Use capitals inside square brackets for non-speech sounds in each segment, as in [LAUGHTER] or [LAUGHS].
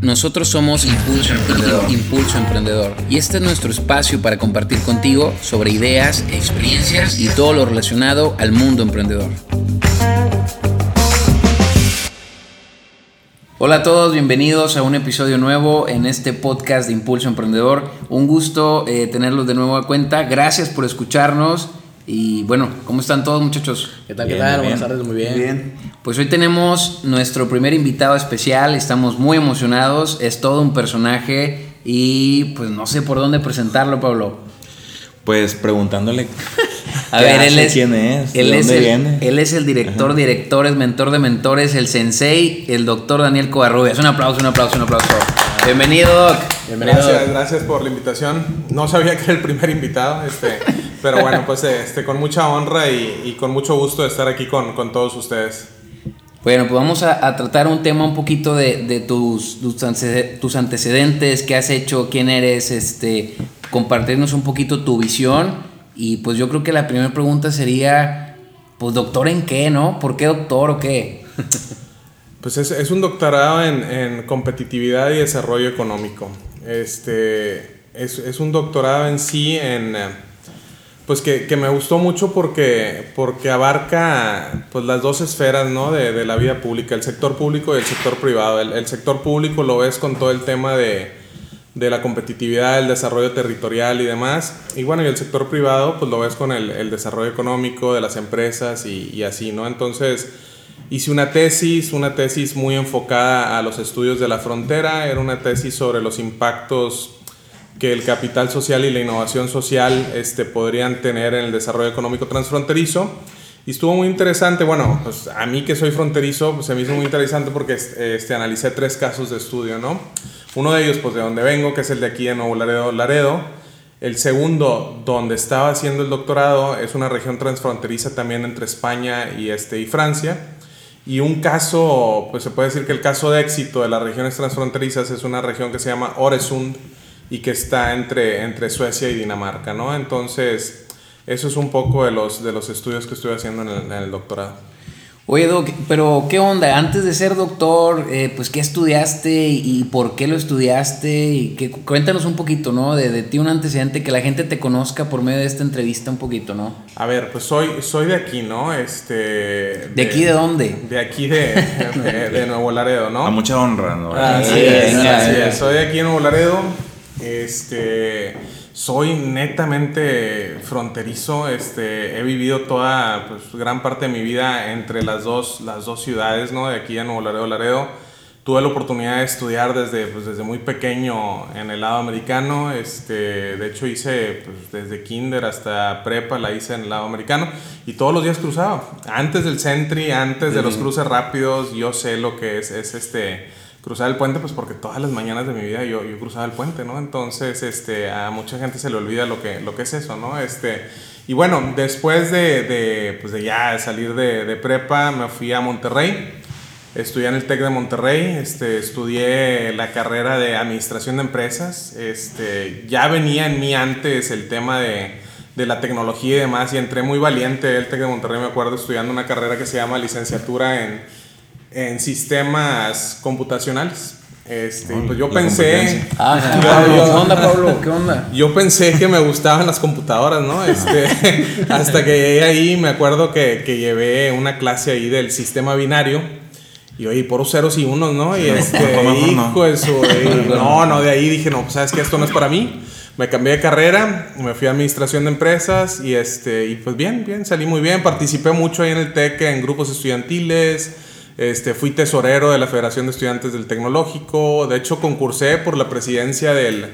Nosotros somos Impulso Emprendedor. Impulso Emprendedor. Y este es nuestro espacio para compartir contigo sobre ideas, experiencias y todo lo relacionado al mundo emprendedor. Hola a todos, bienvenidos a un episodio nuevo en este podcast de Impulso Emprendedor. Un gusto eh, tenerlos de nuevo a cuenta. Gracias por escucharnos. Y bueno, ¿cómo están todos muchachos? ¿Qué tal? ¿Qué tal? Buenas tardes, muy bien. bien. Pues hoy tenemos nuestro primer invitado especial, estamos muy emocionados, es todo un personaje y pues no sé por dónde presentarlo, Pablo. Pues preguntándole [LAUGHS] A ver, él hace, es, quién es, de él es, dónde el, viene. él es el director, directores, mentor de mentores, el sensei, el doctor Daniel Covarrubias. Un aplauso, un aplauso, un aplauso. Bienvenido, Doc. Bienvenido. Gracias, gracias por la invitación. No sabía que era el primer invitado, este, pero bueno, pues este, con mucha honra y, y con mucho gusto de estar aquí con, con todos ustedes. Bueno, pues vamos a, a tratar un tema un poquito de, de tus, tus antecedentes, qué has hecho, quién eres, este, compartirnos un poquito tu visión. Y pues yo creo que la primera pregunta sería, pues doctor en qué, ¿no? ¿Por qué doctor o qué? [LAUGHS] Pues es, es un doctorado en, en competitividad y desarrollo económico. Este, es, es un doctorado en sí en... eh, Pues que, que me gustó mucho porque, porque abarca pues, las dos esferas ¿no? de, de la vida pública, el sector público y el sector privado. El, el sector público lo ves con todo el tema de, de la competitividad, el desarrollo territorial y demás. Y bueno, y el sector privado pues lo ves con el, desarrollo económico de las empresas y, y así, ¿no? Entonces hice una tesis, una tesis muy enfocada a los estudios de la frontera, era una tesis sobre los impactos que el capital social y la innovación social este, podrían tener en el desarrollo económico transfronterizo. Y estuvo muy interesante, bueno, pues a mí que soy fronterizo, pues se me hizo muy interesante porque este, analicé tres casos de estudio, ¿no? Uno de ellos, pues de donde vengo, que es el de aquí de Nuevo Laredo, Laredo. El segundo, donde estaba haciendo el doctorado, es una región transfronteriza también entre España y, este, y Francia. Y un caso, pues se puede decir que el caso de éxito de las regiones transfronterizas es una región que se llama Oresund y que está entre, entre Suecia y Dinamarca, ¿no? Entonces, eso es un poco de los, de los estudios que estoy haciendo en el, en el doctorado. Oye, Doc, pero ¿qué onda? Antes de ser doctor, eh, pues ¿qué estudiaste y por qué lo estudiaste? Y qué, cuéntanos un poquito, ¿no? De, de ti un antecedente, que la gente te conozca por medio de esta entrevista un poquito, ¿no? A ver, pues soy, soy de aquí, ¿no? Este, de, ¿De aquí de dónde? De aquí de, [LAUGHS] de, de Nuevo Laredo, ¿no? A mucha honra, ¿no? Ah, Sí, Así es, venga, así venga. es. Soy de aquí en Nuevo Laredo. Este, soy netamente fronterizo. Este, he vivido toda, pues, gran parte de mi vida entre las dos, las dos ciudades, ¿no? De aquí a Nuevo Laredo, Laredo. Tuve la oportunidad de estudiar desde, pues, desde muy pequeño en el lado americano. Este, de hecho, hice pues, desde kinder hasta prepa, la hice en el lado americano. Y todos los días cruzaba. Antes del Sentry, antes de los cruces rápidos, yo sé lo que es, es este cruzar el puente, pues porque todas las mañanas de mi vida yo, yo cruzaba el puente, ¿no? Entonces, este, a mucha gente se le olvida lo que, lo que es eso, ¿no? Este, y bueno, después de, de, pues de ya salir de, de prepa, me fui a Monterrey. Estudié en el TEC de Monterrey, este, estudié la carrera de Administración de Empresas. Este, ya venía en mí antes el tema de, de la tecnología y demás, y entré muy valiente el TEC de Monterrey, me acuerdo, estudiando una carrera que se llama licenciatura en, en sistemas computacionales. Este, Oh, pues yo pensé. Ah, [LAUGHS] Pablo, yo- ¿qué onda, Pablo? ¿Qué onda? yo pensé que me gustaban las computadoras, ¿no? Este, [LAUGHS] hasta que llegué ahí, me acuerdo que, que llevé una clase ahí del sistema binario. Y oye, por ceros y unos, ¿no? Y este, hijo [LAUGHS] y no, no, de ahí dije, no, pues sabes que esto no es para mí. Me cambié de carrera, me fui a administración de empresas y este, y pues bien, bien, salí muy bien. Participé mucho ahí en el TEC en grupos estudiantiles. Este, fui tesorero de la Federación de Estudiantes del Tecnológico. De hecho, concursé por la presidencia del,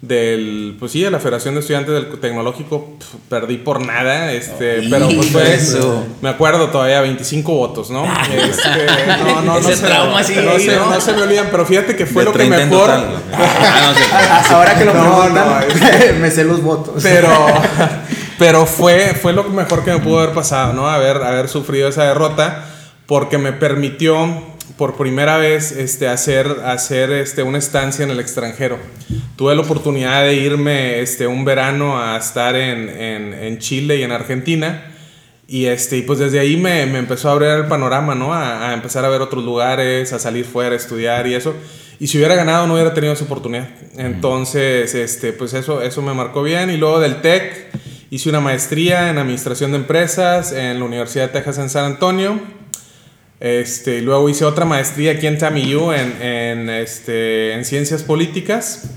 del pues sí, de la Federación de Estudiantes del Tecnológico. Perdí por nada, este, pero pues fue, Eso. me acuerdo todavía 25 votos, ¿no? [LAUGHS] Este, no, no, Ese se- trauma sigue no ahí, se, ¿no? no se me olvidan, pero fíjate que fue De lo que 30 en mejor. total. [LAUGHS] Ah, no sé. Ahora que lo No, no, [LAUGHS] me sé los votos. Pero, pero fue, fue lo mejor que me pudo haber pasado, ¿no? Haber, haber sufrido esa derrota, porque me permitió por primera vez este, hacer, hacer este, una estancia en el extranjero. Tuve la oportunidad de irme este, un verano a estar en, en, en Chile y en Argentina. Y este, y pues desde ahí me, me empezó a abrir el panorama, ¿no? A, a empezar a ver otros lugares, a salir fuera, a estudiar y eso. y si hubiera ganado no hubiera tenido esa oportunidad. Entonces, este, pues eso, eso me marcó bien. Y luego del TEC hice una maestría en Administración de Empresas en la Universidad de Texas en San Antonio. Este, luego hice otra maestría aquí en TAMIU en, en, este, en Ciencias Políticas.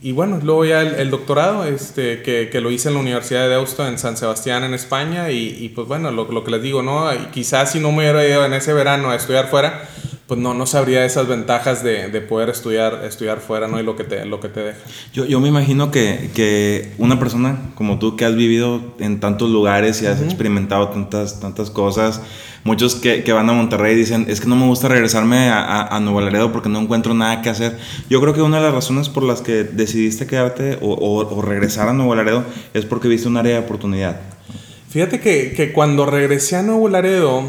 Y bueno, luego ya el, doctorado, este, que, que, lo hice en la Universidad de Deusto en San Sebastián, en España. Y, y pues bueno, lo, lo, que les digo, ¿no? quizás si no me hubiera ido en ese verano a estudiar fuera, pues no, no sabría esas ventajas de, de, poder estudiar, estudiar fuera, ¿no? Y lo que te, lo que te deja. Yo, yo me imagino que, que, una persona como tú que has vivido en tantos lugares y has experimentado tantas, tantas cosas, muchos que, van a Monterrey dicen, es que no me gusta regresarme a, Nuevo Laredo porque no encuentro nada que hacer. Yo creo que una de las razones por las que decidiste quedarte o, regresar a Nuevo Laredo es porque viste un área de oportunidad. Fíjate que, cuando regresé a Nuevo Laredo,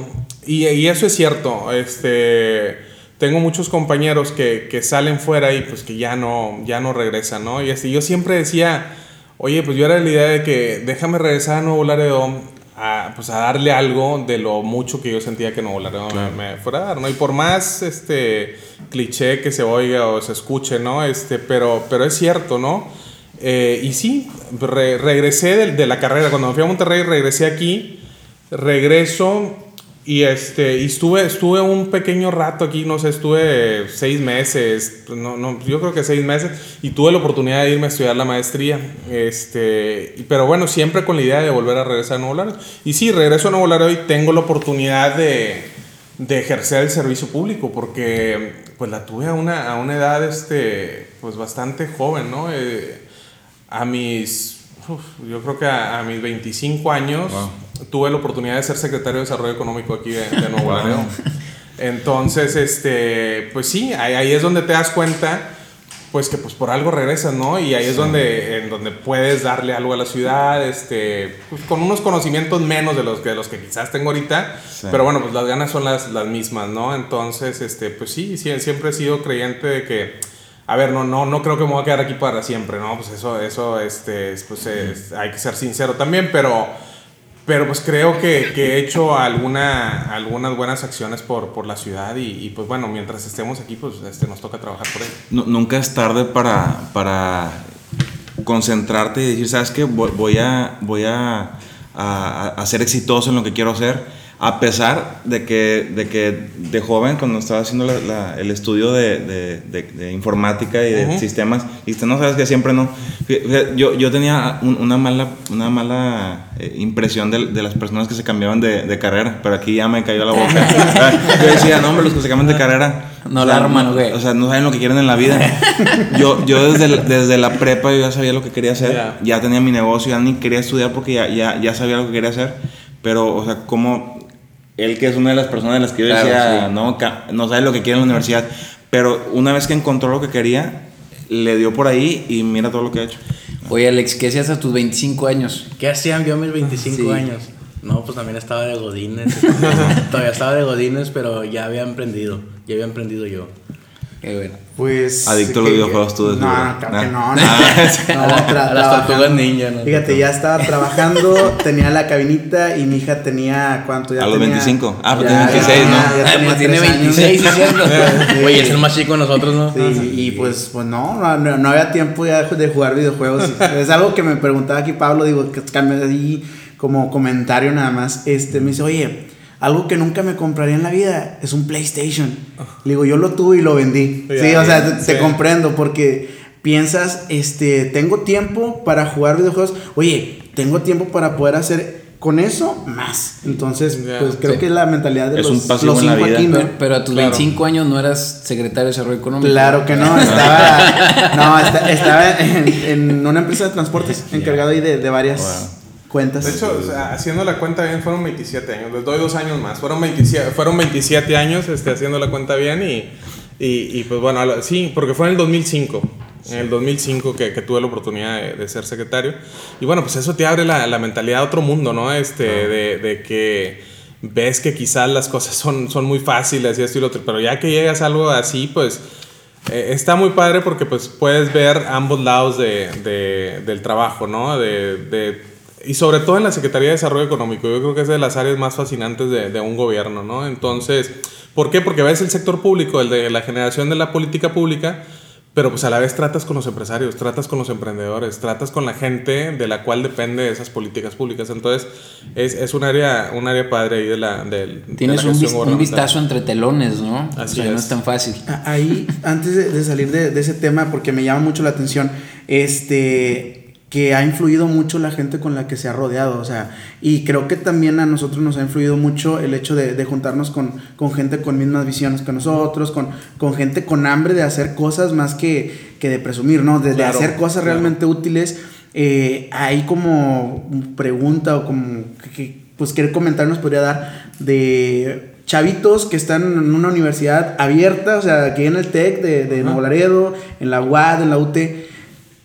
y, eso es cierto. Este, tengo muchos compañeros que, salen fuera y pues que ya no, ya no regresan, ¿no? Y así, yo siempre decía, oye, pues yo era la idea de que déjame regresar a Nuevo Laredo a, pues a darle algo de lo mucho que yo sentía que Nuevo Laredo me, fuera a dar, ¿no? Y por más este, cliché que se oiga o se escuche, ¿no? Este, pero, pero es cierto, ¿no? Eh, y sí, regresé de, de la carrera, cuando me fui a Monterrey regresé aquí, regreso y, este, y estuve, estuve un pequeño rato aquí, no sé, estuve seis meses, no, no, yo creo que seis meses, y tuve la oportunidad de irme a estudiar la maestría. Este, pero bueno, siempre con la idea de volver a regresar a Nuevo Laredo. Y sí, regreso a Nuevo Laredo y tengo la oportunidad de, de ejercer el servicio público, porque pues la tuve a una, a una edad este, pues bastante joven, ¿no? Eh, a mis, yo creo que a mis 25 años tuve la oportunidad de ser secretario de Desarrollo Económico aquí de, Nuevo Laredo. Entonces, este, pues sí, ahí, es donde te das cuenta, pues que pues por algo regresas, ¿no? Y ahí es donde, en donde puedes darle algo a la ciudad, este, pues, con unos conocimientos menos de los que, de los que quizás tengo ahorita, pero bueno, pues las ganas son las, las mismas, ¿no? Entonces, este, pues sí, sí, siempre he sido creyente de que, a ver, no, no, no creo que me voy a quedar aquí para siempre, ¿no? Pues eso, eso, este, pues hay que ser sincero también, pero pero pues creo que, he hecho alguna, algunas buenas acciones por, la ciudad y, pues bueno, mientras estemos aquí, pues este, nos toca trabajar por ello. nunca es tarde para, concentrarte y decir, ¿sabes qué? Voy, a, voy a ser exitoso en lo que quiero hacer a pesar de que, de que de joven, cuando estaba haciendo la, el estudio de, de, de, informática y de sistemas, y usted no sabes que siempre no. Yo, yo tenía una mala, una mala eh, impresión de, las personas que se cambiaban de, carrera, pero aquí ya me cayó la boca. [LAUGHS] yo decía, no, hombre, los que se cambian de carrera. No la arman, güey. O sea, no saben lo que quieren en la vida. [LAUGHS] Yo, yo desde, desde la prepa yo ya sabía lo que quería hacer, ya tenía mi negocio, ya ni quería estudiar porque ya, ya, ya sabía lo que quería hacer. Pero, o sea, como él que es una de las personas de las que yo decía, no, no sabe lo que quiere en la universidad, pero una vez que encontró lo que quería, le dio por ahí y mira todo lo que ha hecho. Oye, Alex, ¿qué hacías a tus 25 años? ¿Qué hacían yo a mis 25 años? No, pues también estaba de godines. [LAUGHS] Todavía estaba de godines, pero ya había emprendido. Ya había emprendido yo. Qué bueno. Pues. Adicto a los videojuegos tú desde No, claro que no. No, [LAUGHS] no, las tortugas ninja. ¿no? Fíjate, ya estaba [LAUGHS] trabajando, tenía la cabinita y mi hija tenía. ¿Cuánto? Ya a los 25. Ah, pues tiene 26, ¿no? Ya, pues tiene 26 diciendo. Oye, es el más chico de nosotros, ¿no? Sí, y pues, pues no, no, no había tiempo ya de jugar videojuegos. [LAUGHS] es algo que me preguntaba aquí Pablo, digo, que cambia ahí como comentario nada más. Este, me dice, oye algo que nunca me compraría en la vida es un PlayStation. Le digo, yo lo tuve y lo vendí. sí, o sea, te, comprendo porque piensas, este, tengo tiempo para jugar videojuegos. Oye, tengo tiempo para poder hacer con eso más. Entonces, pues creo que es la mentalidad de es los, un los cinco aquí, Pero, a tus 25 años no eras secretario de Desarrollo Económico. Claro que no, estaba, [LAUGHS] no, estaba en, una empresa de transportes encargado ahí de, de varias cuentas. De hecho, haciendo la cuenta bien, fueron 27 años. Les doy dos años más. Fueron 27, fueron 27 años este, haciendo la cuenta bien y, y, pues bueno, sí, porque fue en el 2005. En el 2005 que, que tuve la oportunidad de, ser secretario. Y bueno, pues eso te abre la, la mentalidad a otro mundo, ¿no? Este, de, de, que ves que quizás las cosas son, son muy fáciles y esto y lo otro, pero ya que llegas a algo así, pues eh, está muy padre porque pues puedes ver ambos lados de, de, del trabajo, ¿no? De, y sobre todo en la Secretaría de Desarrollo Económico, yo creo que es de las áreas más fascinantes de, de un gobierno, ¿no? Entonces, ¿Por qué? Porque ves el sector público, el de la generación de la política pública, pero pues a la vez tratas con los empresarios, tratas con los emprendedores, tratas con la gente de la cual depende esas políticas públicas. Entonces, es, es un área un área padre ahí de la del Tienes un, un, vistazo entre telones, ¿no? Así es. no es tan fácil. Ahí, antes de, de salir de, de, ese tema, porque me llama mucho la atención, este que ha influido mucho la gente con la que se ha rodeado, o sea, y creo que también a nosotros nos ha influido mucho el hecho de, de juntarnos con, con, gente con mismas visiones que nosotros, con, con gente con hambre de hacer cosas más que, que de presumir, ¿no? De, hacer cosas realmente útiles. Eh, hay como pregunta o como que, pues qué comentario nos podría dar de chavitos que están en una universidad abierta, o sea, aquí en el TEC de, de Nuevo Laredo, en la UAD, en la UT,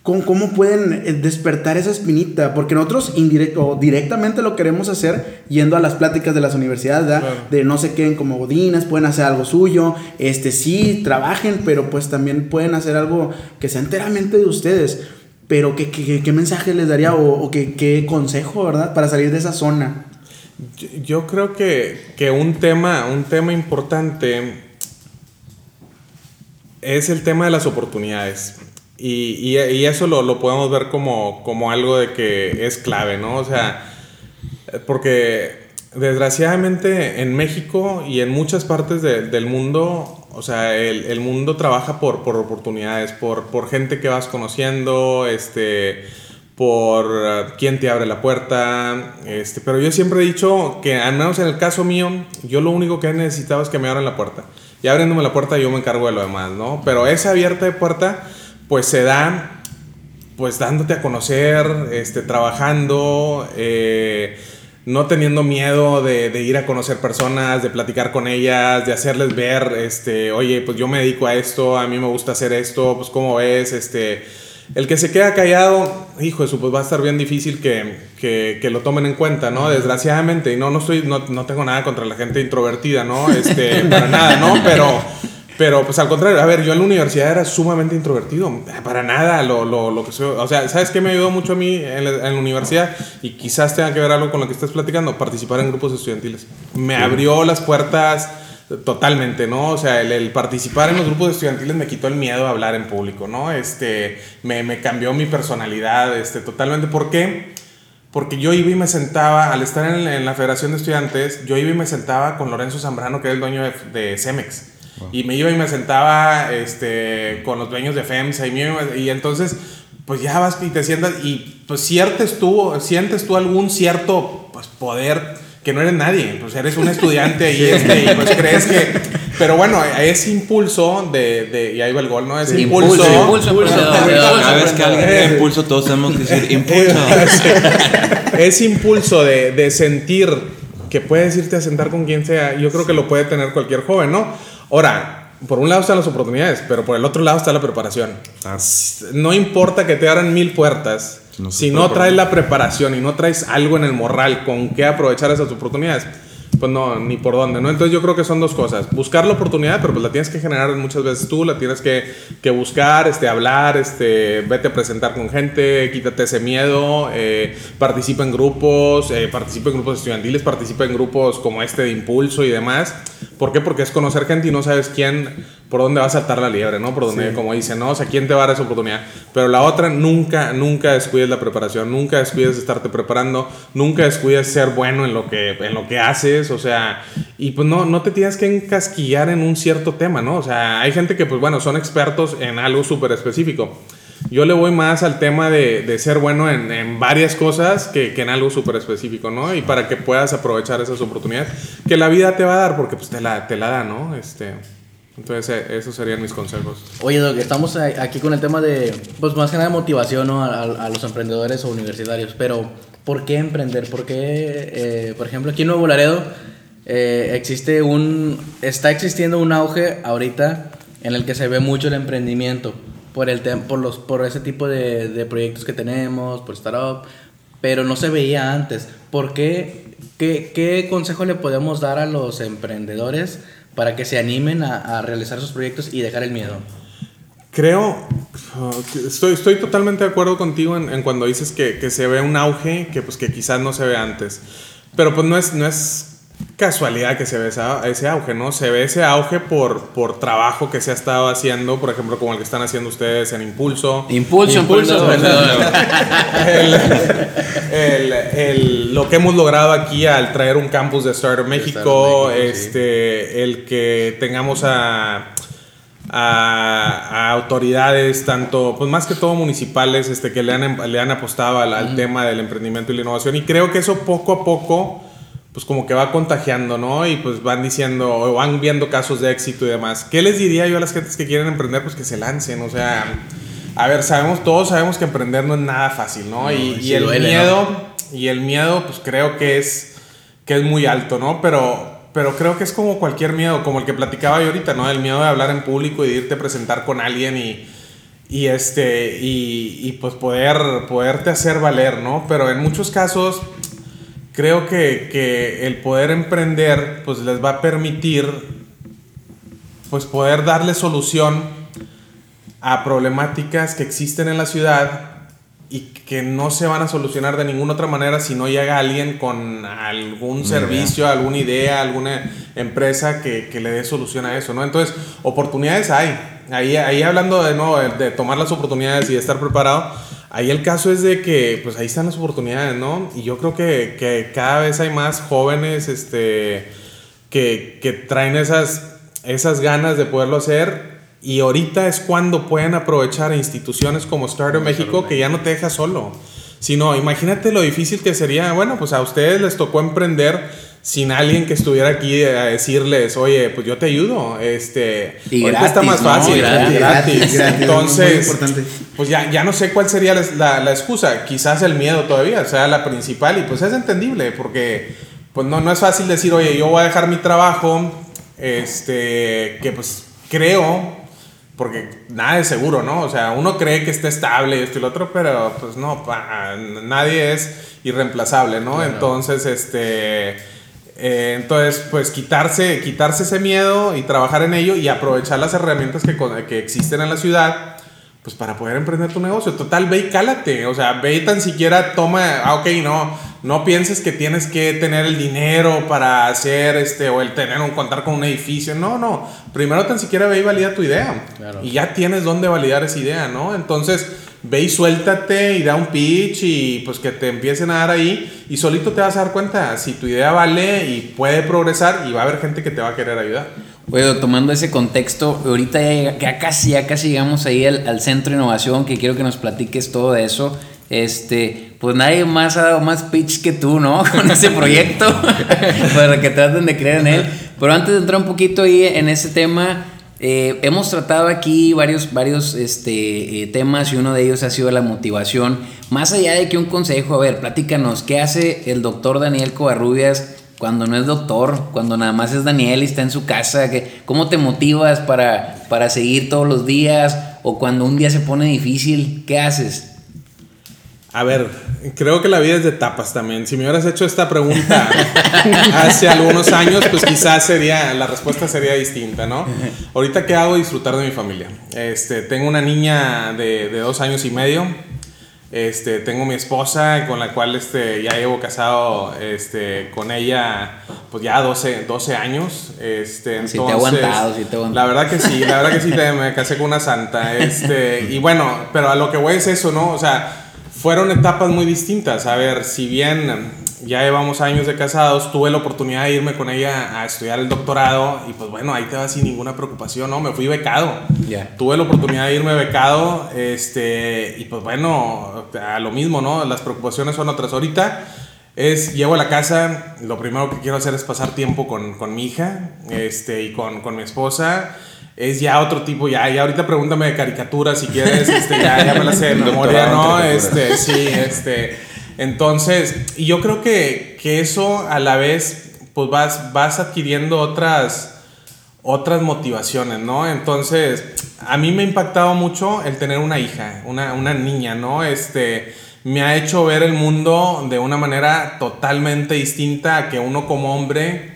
¿Cómo, pueden eh, despertar esa espinita? Porque nosotros indirecto, directamente lo queremos hacer yendo a las pláticas de las universidades, De no se queden como godines, pueden hacer algo suyo, este sí, trabajen, pero pues también pueden hacer algo que sea enteramente de ustedes. Pero ¿qué, qué, mensaje les daría o, qué, qué, consejo, verdad? Para salir de esa zona. Yo, creo que, que un, tema, un tema importante es el tema de las oportunidades. Y, y, eso lo, lo, podemos ver como, como algo de que es clave, ¿no? O sea, porque desgraciadamente en México y en muchas partes de, del mundo, o sea, el, el, mundo trabaja por, por oportunidades, por, por gente que vas conociendo, este por uh, quién te abre la puerta, este, pero yo siempre he dicho que al menos en el caso mío, yo lo único que he necesitado es que me abran la puerta. Y abriéndome la puerta yo me encargo de lo demás, ¿no? Pero esa abierta de puerta pues se da pues dándote a conocer, este, trabajando, eh, no teniendo miedo de, ir a conocer personas, de platicar con ellas, de hacerles ver, este, oye, pues yo me dedico a esto, a mí me gusta hacer esto, pues cómo ves, este, el que se queda callado, hijo, eso pues va a estar bien difícil que, que, que lo tomen en cuenta, ¿no? Desgraciadamente, y no, no, estoy, no, no tengo nada contra la gente introvertida, ¿no? Este, para nada, ¿no? Pero pero pues al contrario, a ver, yo en la universidad era sumamente introvertido, para nada lo, lo, lo que soy. O sea, ¿sabes qué me ayudó mucho a mí en la, en la, universidad? Y quizás tenga que ver algo con lo que estás platicando, participar en grupos estudiantiles. Me abrió las puertas totalmente, ¿no? O sea, el, el, participar en los grupos estudiantiles me quitó el miedo a hablar en público, ¿no? Este, me, me cambió mi personalidad, este, totalmente. ¿Por qué? Porque yo iba y me sentaba, al estar en, la Federación de Estudiantes, yo iba y me sentaba con Lorenzo Zambrano, que es el dueño de, de Cemex. Y me iba y me sentaba este, con los dueños de FEMSA y, y entonces, pues ya vas y te sientas y pues sientes tú, sientes tú algún cierto pues, poder que no eres nadie, pues eres un estudiante y, [LAUGHS] este, y pues crees que... Pero bueno, ese impulso de, de, Y ahí va el gol, ¿no? Ese impulso. Impulso, impulso. Cada vez que alguien tiene impulso, todos tenemos que decir [LAUGHS] impulso. ese impulso de, de sentir que puedes irte a sentar con quien sea, yo creo que lo puede tener cualquier joven, ¿no? Ahora, por un lado están las oportunidades, pero por el otro lado está la preparación. No importa que te abran mil puertas, si no traes la preparación y no traes algo en el morral con que aprovechar esas oportunidades, pues no, ni por dónde, ¿no? Entonces yo creo que son dos cosas. Buscar la oportunidad, pero pues la tienes que generar muchas veces tú, la tienes que, que buscar, este, hablar, este, vete a presentar con gente, quítate ese miedo, eh, participa en grupos, eh, participa en grupos estudiantiles, participa en grupos como este de impulso y demás. ¿Por qué? Porque es conocer gente y no sabes quién por dónde va a saltar la liebre, ¿no? Por donde, como dice, ¿no? O sea, ¿quién te va a dar esa oportunidad? Pero la otra, nunca, nunca descuides la preparación, nunca descuides estarte preparando, nunca descuides ser bueno en lo que, en lo que haces, o sea, y pues no, no te tienes que encasquillar en un cierto tema, ¿no? O sea, hay gente que, pues bueno, son expertos en algo súper específico. Yo le voy más al tema de, de ser bueno en, en, varias cosas que, que en algo súper específico, ¿no? Y para que puedas aprovechar esas oportunidades que la vida te va a dar, porque pues te la, te la da, ¿no? Este... Entonces, eh, esos serían mis consejos. Oye, Doc, estamos aquí con el tema de, pues más que nada motivación ¿no? a, a, los emprendedores o universitarios, pero ¿por qué emprender? ¿Por qué, eh, por ejemplo, aquí en Nuevo Laredo eh, existe un, está existiendo un auge ahorita en el que se ve mucho el emprendimiento por, el por, los, por ese tipo de, de proyectos que tenemos, por startup, pero no se veía antes. ¿Por qué? ¿Qué, qué consejo le podemos dar a los emprendedores? Para que se animen a, a realizar sus proyectos y dejar el miedo? Creo, estoy, estoy totalmente de acuerdo contigo en, en cuando dices que, que, se ve un auge que, pues, que quizás no se ve antes. Pero pues no es, no es casualidad que se ve esa- ese auge, ¿no? Se ve ese auge por, por trabajo que se ha estado haciendo, por ejemplo, como el que están haciendo ustedes en Impulso. Impulso, Impulso, [LAUGHS] el, el- el- lo que hemos logrado aquí al traer un campus de Startup México, Startup México, sí. este, el que tengamos a, a, a autoridades, tanto, pues más que todo municipales, este, que le han, le han apostado al, al tema del emprendimiento y la innovación. Y creo que eso poco a poco, pues como que va contagiando, ¿no? Y pues van diciendo, o van viendo casos de éxito y demás. ¿Qué les diría yo a las gentes que quieren emprender? Pues que se lancen, o sea... A ver, sabemos, todos sabemos que emprender no es nada fácil, ¿no? y, el duele, miedo, y el miedo, pues creo que es, que es muy alto, ¿no? Pero, pero creo que es como cualquier miedo, como el que platicaba yo ahorita, ¿no? El miedo de hablar en público y de irte a presentar con alguien y, y este, y, y pues poder, poderte hacer valer, ¿no? Pero en muchos casos, creo que, que el poder emprender, pues les va a permitir, pues poder darle solución a problemáticas que existen en la ciudad y que no se van a solucionar de ninguna otra manera si no llega alguien con algún servicio, alguna idea, alguna empresa que, que le dé solución a eso, ¿no? Entonces, oportunidades hay. Ahí, ahí hablando de, no, de tomar las oportunidades y de estar preparado, ahí el caso es de que, pues ahí están las oportunidades, ¿no? Y yo creo que, que cada vez hay más jóvenes, este, que, que traen esas, esas ganas de poderlo hacer y ahorita es cuando pueden aprovechar instituciones como Startup México que ya no te deja solo. Sino, imagínate lo difícil que sería, bueno, pues a ustedes les tocó emprender sin alguien que estuviera aquí a decirles, oye, pues yo te ayudo. Este, Y ahorita está gratis, más fácil, gratis. gratis, gratis, Entonces, pues ya, ya no sé cuál sería la, la- la excusa. Quizás el miedo todavía sea la principal y pues es entendible porque pues no, no es fácil decir, oye, yo voy a dejar mi trabajo, este, que pues creo, porque nada es seguro, ¿no? O sea, uno cree que está estable y esto y lo otro, pero pues no, pa- nadie es irreemplazable, ¿no? Entonces, este... eh, entonces, pues quitarse, quitarse ese miedo y trabajar en ello y aprovechar las herramientas que, que existen en la ciudad, pues para poder emprender tu negocio. Total, ve y cálate. O sea, ve y tan siquiera toma, ah, ok, no, no pienses que tienes que tener el dinero para hacer este, o el tener un, contar con un edificio. No, no. Primero tan siquiera ve y valida tu idea. Claro. Y ya tienes dónde validar esa idea, ¿no? Entonces, ve y suéltate y da un pitch y pues que te empiecen a dar ahí y solito te vas a dar cuenta si tu idea vale y puede progresar y va a haber gente que te va a querer ayudar. Bueno, tomando ese contexto, ahorita ya, ya casi, ya casi llegamos ahí al, al centro de innovación, que quiero que nos platiques todo de eso. Este, pues nadie más ha dado más pitch que tú, ¿no? [LAUGHS] Con ese proyecto, [LAUGHS] para que traten de creer en él. Pero antes de entrar un poquito ahí en ese tema, eh, hemos tratado aquí varios, varios este, eh, temas y uno de ellos ha sido la motivación. Más allá de que un consejo, a ver, platícanos, ¿qué hace el doctor Daniel Covarrubias cuando no es doctor, cuando nada más es Daniel y está en su casa? ¿qué- ¿Cómo te motivas para, para seguir todos los días? O cuando un día se pone difícil, ¿qué haces? A ver, creo que la vida es de etapas también. Si me hubieras hecho esta pregunta [LAUGHS] hace algunos años, pues quizás sería, la respuesta sería distinta, ¿no? Ahorita, ¿qué hago? Disfrutar de mi familia. Este, tengo una niña de, de dos años y medio. Este, tengo mi esposa con la cual este, ya llevo casado este, con ella pues ya 12, 12 años. Este, Sí te he entonces, aguantado, sí te he aguantado. La verdad que sí, la verdad que sí, te- me casé con una santa. Este, y bueno, pero a lo que voy es eso, ¿no? O sea, fueron etapas muy distintas. A ver, si bien ya llevamos años de casados, tuve la oportunidad de irme con ella a estudiar el doctorado y pues bueno, ahí te vas sin ninguna preocupación, ¿no? Me fui becado. Ya. Tuve la oportunidad de irme becado, este, y pues bueno, a lo mismo, ¿no? Las preocupaciones son otras. Ahorita es, llego a la casa, lo primero que quiero hacer es pasar tiempo con, con mi hija, este, y con, con mi esposa. Es ya otro tipo, ya, ya ahorita pregúntame de caricaturas si quieres, [LAUGHS] este, ya, ya me la sé de memoria, ¿no? Este, sí, este. Entonces, y yo creo que, que eso a la vez, pues vas, vas adquiriendo otras, otras motivaciones, ¿no? Entonces, a mí me ha impactado mucho el tener una hija, una, una niña, ¿no? Este, me ha hecho ver el mundo de una manera totalmente distinta a que uno como hombre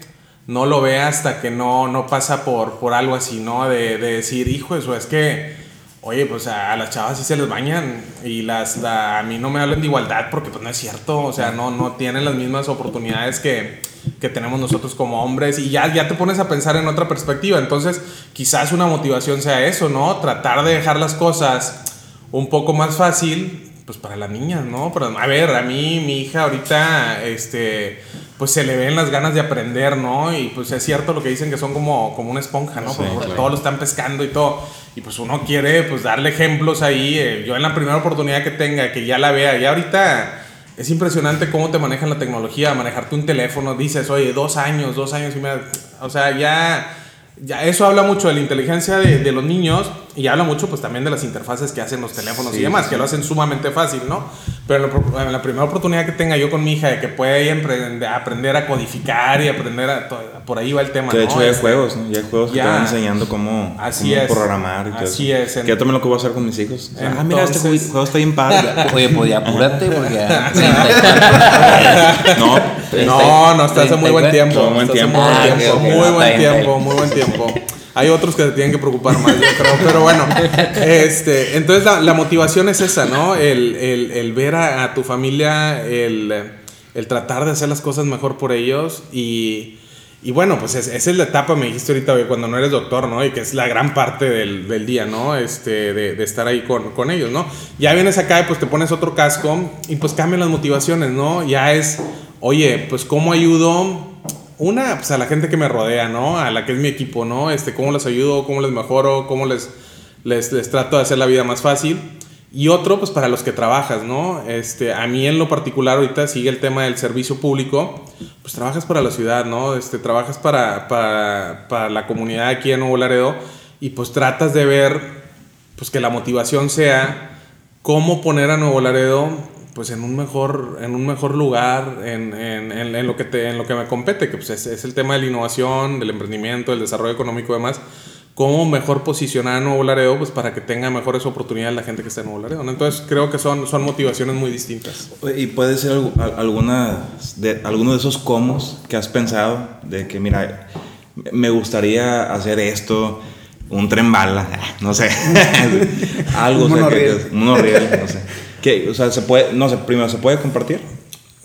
no lo ve hasta que no, no pasa por, por algo así, ¿no? De, de decir, hijo, eso es que, oye, pues a, las chavas sí se les bañan y las, a mí no me hablan de igualdad porque pues no es cierto, o sea, no, no tienen las mismas oportunidades que, que tenemos nosotros como hombres y ya, ya te pones a pensar en otra perspectiva, entonces quizás una motivación sea eso, ¿no? Tratar de dejar las cosas un poco más fácil pues para las niñas, ¿no? Pero, a ver, a mí, mi hija ahorita, este, pues se le ven las ganas de aprender, ¿no? Y pues es cierto lo que dicen que son como, como una esponja, ¿no? Porque todo lo están pescando y todo. Y pues uno quiere, pues, darle ejemplos ahí. Eh, yo en la primera oportunidad que tenga, que ya la vea. Y ahorita es impresionante cómo te manejan la tecnología, manejarte un teléfono. Dices, oye, dos años, dos años y medio. O sea, ya ya eso habla mucho de la inteligencia de, de, los niños y habla mucho pues también de las interfaces que hacen los teléfonos y demás, que lo hacen sumamente fácil, ¿no? Pero en la primera oportunidad que tenga yo con mi hija de que pueda aprender a codificar y aprender a... Por ahí va el tema, que de hecho ya hay juegos, ¿no? Ya hay juegos que te van enseñando cómo, así programar y todo Así es. Que yo también lo que voy a hacer con mis hijos. ah, mira, este juego está bien padre. [LAUGHS] Oye, pues ya apúrate porque... [LAUGHS] [LAUGHS] no, no, no, está hace muy buen tiempo. Muy buen tiempo. Muy buen tiempo, muy buen tiempo. Hay otros que se tienen que preocupar más, yo creo. Pero bueno, [LAUGHS] este, entonces la, motivación es esa, ¿no? El, el, el ver a, a, tu familia, el, el, tratar de hacer las cosas mejor por ellos y... Y bueno, pues esa es la etapa, me dijiste ahorita, cuando no eres doctor, ¿no? Y que es la gran parte del, del día, ¿no? Este, de, de, estar ahí con, con ellos, ¿no? Ya vienes acá y pues te pones otro casco y pues cambian las motivaciones, ¿no? Ya es, oye, pues cómo ayudo una, pues a la gente que me rodea, ¿no? A la que es mi equipo, ¿no? Este, cómo les ayudo, cómo les mejoro, cómo les, les, les, trato de hacer la vida más fácil. Y otro, pues para los que trabajas, ¿no? Este, a mí en lo particular ahorita sigue el tema del servicio público, pues trabajas para la ciudad, ¿no? Este, trabajas para, para, para la comunidad aquí en Nuevo Laredo y pues tratas de ver, pues que la motivación sea cómo poner a Nuevo Laredo pues en un mejor, en un mejor lugar en, en, en, lo, que te, en lo que me compete, que pues es, es, el tema de la innovación, del emprendimiento, del desarrollo económico y demás. ¿Cómo mejor posicionar a Nuevo Laredo pues, para que tenga mejores oportunidades la gente que está en Nuevo Laredo? Entonces creo que son, son motivaciones muy distintas. ¿Y puede ser alguna de, alguno de esos cómo que has pensado? De que, mira, me gustaría hacer esto, un tren bala, [LAUGHS] no sé, [LAUGHS] algo, un monorriel, no sé. O sea, se puede, no sé, primero, ¿se puede compartir?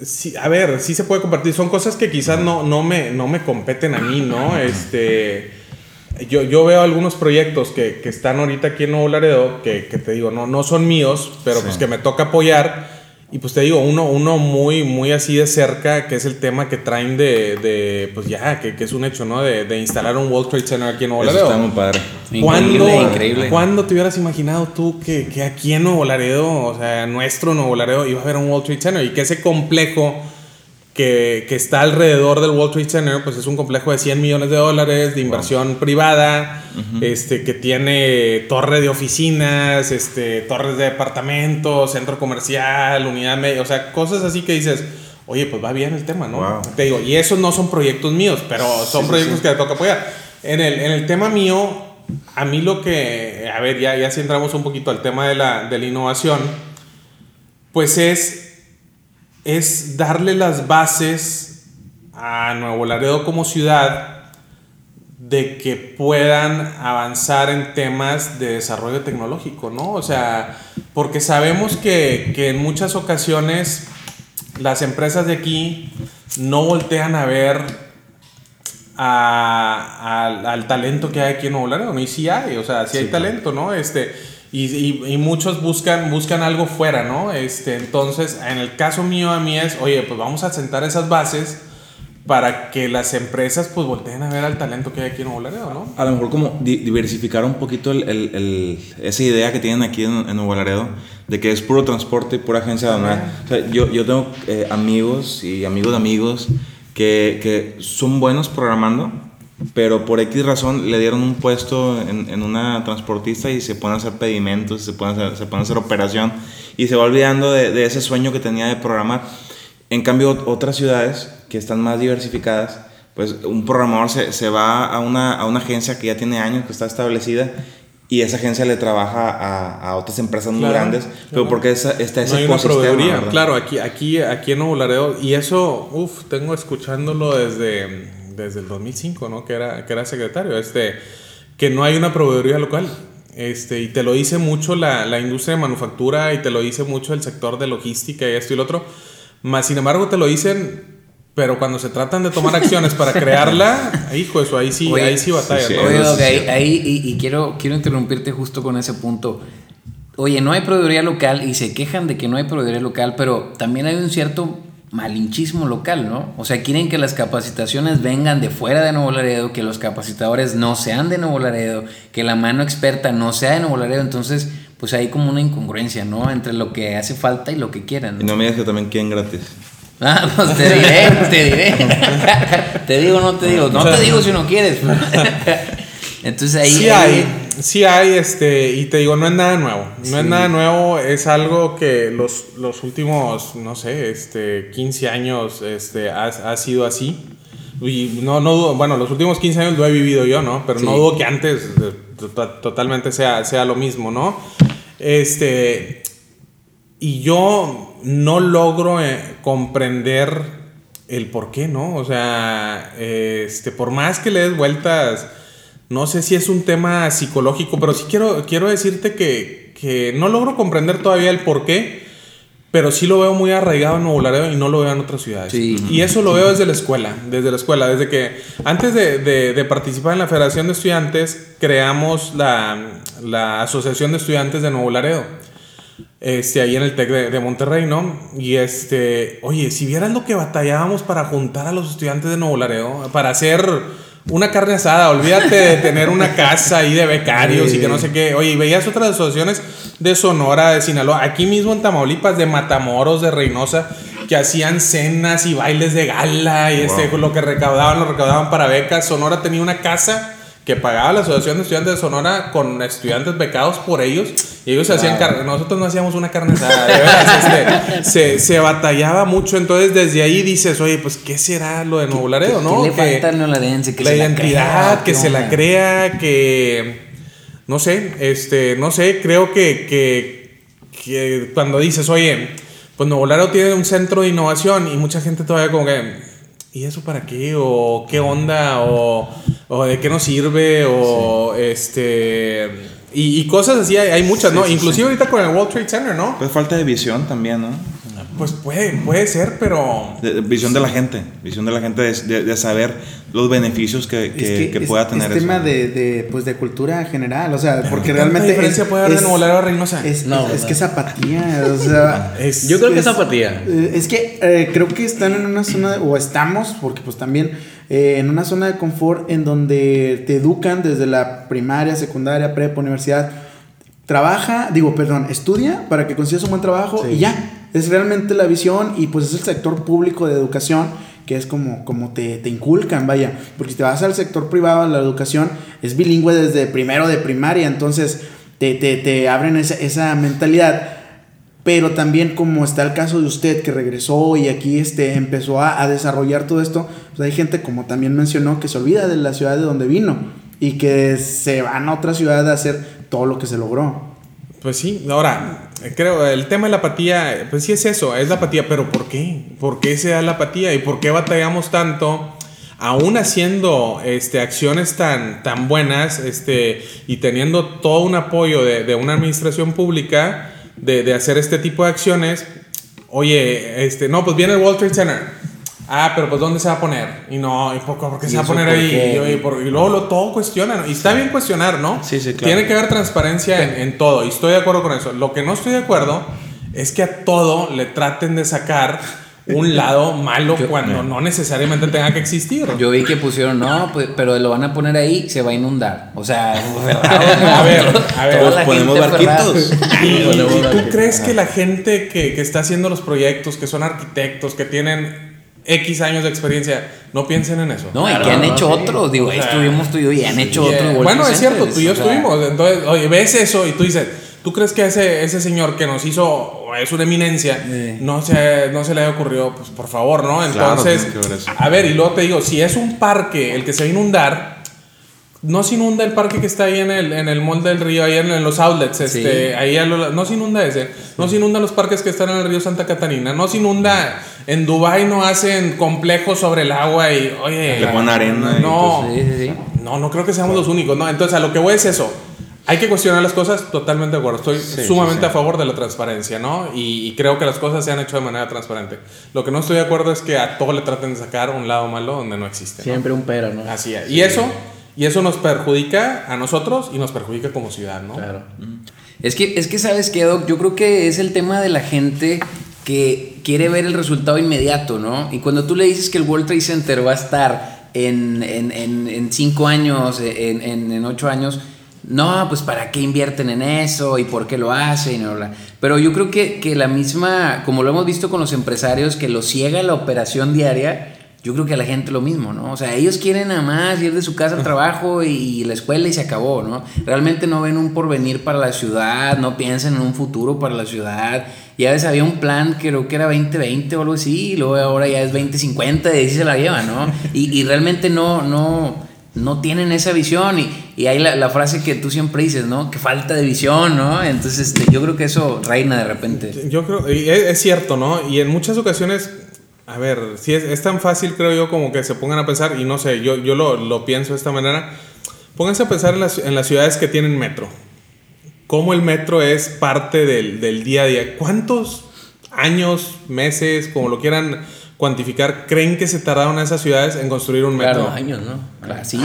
Sí, a ver, sí se puede compartir. Son cosas que quizás no, no, me, no me competen a mí, ¿no? Este, yo, yo veo algunos proyectos que, que están ahorita aquí en Nuevo Laredo, que, que, te digo, no, no son míos, pero pues que me toca apoyar y pues te digo, uno, uno muy, muy así de cerca, que es el tema que traen de, de pues ya, que, que, es un hecho, ¿no? De, de, instalar un World Trade Center aquí en Nuevo Laredo. está muy padre. ¿Cuándo, increíble, ¿Cuándo te hubieras imaginado tú que, que, aquí en Nuevo Laredo, o sea, nuestro Nuevo Laredo, iba a haber un World Trade Center y que ese complejo que, que, está alrededor del World Trade Center, pues es un complejo de 100 millones de dólares de inversión privada, este, que tiene torre de oficinas, este, torres de departamentos, centro comercial, unidad media, o sea, cosas así que dices, oye, pues va bien el tema, ¿no? Te digo, y esos no son proyectos míos, pero son proyectos que te toca apoyar. En el, en el tema mío, a mí lo que, a ver, ya, ya si entramos un poquito al tema de la, de la innovación, pues es es darle las bases a Nuevo Laredo como ciudad de que puedan avanzar en temas de desarrollo tecnológico, ¿no? O sea, porque sabemos que, que en muchas ocasiones las empresas de aquí no voltean a ver a, al talento que hay aquí en Nuevo Laredo, ¿no? Y sí hay, o sea, sí hay talento, ¿no? Este, y, y, muchos buscan, buscan algo fuera, ¿no? Este, entonces, en el caso mío a mí es, oye, pues vamos a sentar esas bases para que las empresas pues volteen a ver al talento que hay aquí en Nuevo Laredo, ¿no? A lo mejor como diversificar un poquito el, el, esa idea que tienen aquí en, en, Nuevo Laredo de que es puro transporte y pura agencia aduanal. O sea, yo, yo tengo eh, amigos y amigos de amigos que, que son buenos programando, pero por X razón le dieron un puesto en, en, una transportista y se pueden hacer pedimentos, se pueden hacer, se pueden hacer operación y se va olvidando de, de, ese sueño que tenía de programar. En cambio, otras ciudades que están más diversificadas, pues un programador se, se va a una, a una agencia que ya tiene años, que está establecida y esa agencia le trabaja a, a otras empresas muy grandes, pero porque esa, está ese no ecosistema. Claro, aquí, aquí, aquí en Nuevo Laredo, y eso, uff, tengo escuchándolo desde desde el 2005, ¿no? Que era, que era secretario, este, que no hay una proveeduría local. este, y te lo dice mucho la, la industria de manufactura y te lo dice mucho el sector de logística y esto y lo otro. Más sin embargo, te lo dicen, pero cuando se tratan de tomar acciones para [LAUGHS] crearla, hijo, eso ahí sí, Oye, ahí sí batalla. sí, ¿no? Oye, ahí- y, y quiero, quiero interrumpirte justo con ese punto. Oye, no hay proveeduría local y se quejan de que no hay proveeduría local, pero también hay un cierto malinchismo local, ¿no? O sea, quieren que las capacitaciones vengan de fuera de Nuevo Laredo, que los capacitadores no sean de Nuevo Laredo, que la mano experta no sea de Nuevo Laredo, entonces pues hay como una incongruencia, ¿no? Entre lo que hace falta y lo que quieran. Y no me digas que también quieren gratis. Ah, pues te diré, [LAUGHS] te diré. te digo, no te digo. No te digo si no quieres. [LAUGHS] Entonces ahí. sí hay, sí hay, este, y te digo, no es nada nuevo. No es nada nuevo, es algo que los, los últimos, no sé, este, 15 años este, ha, ha sido así. Y no, no dudo, bueno, los últimos 15 años lo he vivido yo, ¿no? Pero no dudo que antes eh, to- totalmente sea, sea lo mismo, ¿no? Este, y yo no logro eh, comprender el por qué, ¿no? O sea, este, por más que le des vueltas, no sé si es un tema psicológico, pero sí quiero, quiero decirte que, que no logro comprender todavía el por qué, pero sí lo veo muy arraigado en Nuevo Laredo y no lo veo en otras ciudades. Sí. Y eso lo veo desde la escuela, desde la escuela, desde que antes de, de- de participar en la Federación de Estudiantes, creamos la, la Asociación de Estudiantes de Nuevo Laredo este, ahí en el TEC de, de Monterrey, ¿no? Y este, oye, si vieras lo que batallábamos para juntar a los estudiantes de Nuevo Laredo, para hacer una carne asada, olvídate de tener una casa ahí de becarios y que no sé qué, oye, veías otras asociaciones de Sonora, de Sinaloa, aquí mismo en Tamaulipas, de Matamoros, de Reynosa, que hacían cenas y bailes de gala y este, lo que recaudaban, lo recaudaban para becas. Sonora tenía una casa que pagaba la Asociación de Estudiantes de Sonora con estudiantes becados por ellos y ellos hacían carne. Nosotros no hacíamos una carne asada, de veras, este, [LAUGHS] se, se batallaba mucho. Entonces, desde ahí dices, oye, pues, ¿qué será lo de Nuevo Laredo, no? ¿Qué le Que- falta? Que la se identidad, crea, que ¿qué se la crea, que no sé, este, no sé, creo que, que, que cuando dices, oye, pues Nuevo Laredo tiene un centro de innovación y mucha gente todavía como que, ¿y eso para qué? ¿O qué onda? ¿O, o de qué nos sirve? ¿O este... Y, y cosas así hay, hay muchas, ¿no? Inclusive ahorita con el World Trade Center, ¿no? Pues falta de visión también, ¿no? Pues puede, puede ser, pero... De- de- visión de la gente. Visión de la gente de, de- de saber los beneficios que, que, que es- pueda tener es eso. tema de, de, pues, de cultura general, o sea, porque ¿qué realmente... diferencia puede haber de Nuevo Laredo a Reynosa? Es, No, es, es que es apatía, o sea... [LAUGHS] Es- Yo creo que es es- apatía. eh, Es que eh, creo que están en una zona, de- o estamos, porque pues también eh, en una zona de confort en donde te educan desde la primaria, secundaria, prepa, universidad. Trabaja, digo, perdón, estudia para que consigas un buen trabajo Sí. y ya. Es realmente la visión y pues es el sector público de educación que es como, como te, te inculcan, vaya. Porque si te vas al sector privado, la educación es bilingüe desde primero de primaria, entonces te, te, te abren esa, esa mentalidad. Pero también como está el caso de usted que regresó y aquí este, empezó a, a desarrollar todo esto, pues hay gente como también mencionó que se olvida de la ciudad de donde vino y que se van a otra ciudad a hacer todo lo que se logró. Pues sí, ahora, creo, el tema de la apatía, pues sí es eso, es la apatía, pero ¿por qué? ¿Por qué se da la apatía y por qué batallamos tanto? Aún haciendo este, acciones tan, tan buenas este, y teniendo todo un apoyo de, de una administración pública de, de hacer este tipo de acciones, oye, este, no, pues viene el World Trade Center. Ah, pero pues ¿dónde se va a poner? Y no, ¿y por, por qué se ¿Y va a poner ahí? Y, oye, por- y luego lo, todo cuestionan. Y está bien cuestionar, ¿no? Sí, sí, claro. Tiene que haber transparencia en, en todo. Y estoy de acuerdo con eso. Lo que no estoy de acuerdo es que a todo le traten de sacar un [LAUGHS] lado malo cuando no necesariamente tenga que existir. Yo vi que pusieron, no, pues, pero lo van a poner ahí, se va a inundar. O sea, [LAUGHS] [LAUGHS] A ver, a ver. Toda la ponemos barquitos. ¿Y, y tú crees que la gente que, que está haciendo los proyectos, que son arquitectos, que tienen X años de experiencia, no piensen en eso? No, y Claro, que han no, hecho sí. otros. Digo, ahí estuvimos tú y yo y han hecho Y, eh, otros. World bueno, es cierto, tú y yo O sea, estuvimos. Entonces, oye, ves eso y tú dices, ¿tú crees que ese, ese señor que nos hizo, es una eminencia, Sí. no, se, no se le haya ocurrido? Pues por favor, ¿no? Claro, Entonces, eso. a ver, y luego te digo, si es un parque el que se va a inundar, no se inunda el parque que está ahí en el, en el mall del río, ahí en, en los outlets, este, Sí. ahí a lo- no se inunda ese, no se inundan los parques que están en el río Santa Catarina, no se inunda, en Dubai no hacen complejos sobre el agua y, oye, Le ponen arena y no, Sí, sí, sí. no, no creo que seamos los únicos, ¿no? Entonces, a lo que voy es eso. hay que cuestionar las cosas, totalmente de acuerdo. Estoy sumamente a favor de la transparencia, ¿no? Y, creo que las cosas se han hecho de manera transparente. Lo que no estoy de acuerdo es que a todo le traten de sacar un lado malo donde no existe. Siempre un pero, ¿no? Así es. Y eso, y eso nos perjudica a nosotros y nos perjudica como ciudad, ¿no? Claro. Es que, es que sabes que, Yo creo que es el tema de la gente que quiere ver el resultado inmediato, ¿no? Y cuando tú le dices que el World Trade Center va a estar en, en, en, en cinco años, en, ocho años, no, pues para qué invierten en eso y por qué lo hacen. Pero yo creo que, que, la misma, como lo hemos visto con los empresarios, que lo ciega la operación diaria, yo creo que a la gente lo mismo, ¿no? O sea, ellos quieren nada más ir de su casa al trabajo y la escuela y se acabó, ¿no? Realmente no ven un porvenir para la ciudad, no piensan en un futuro para la ciudad. Ya ves, había un plan, creo que era 2020 o algo así, y luego ahora ya es 2050 y ahí se la llevan, ¿no? [LAUGHS] Y, y realmente no, no, no tienen esa visión. Y, y hay la, la, frase que tú siempre dices, ¿no? Que falta de visión, ¿no? Entonces, este, yo creo que eso reina de repente. Yo creo, es, es cierto, ¿no? Y en muchas ocasiones a ver, si es, es, tan fácil, creo yo, como que se pongan a pensar, y no sé, yo, yo lo, lo pienso de esta manera, pónganse a pensar en las, en las, ciudades que tienen metro. Cómo el metro es parte del, del día a día. ¿Cuántos años, meses, como lo quieran cuantificar, creen que se tardaron esas ciudades en construir un metro? Claro, años, ¿no?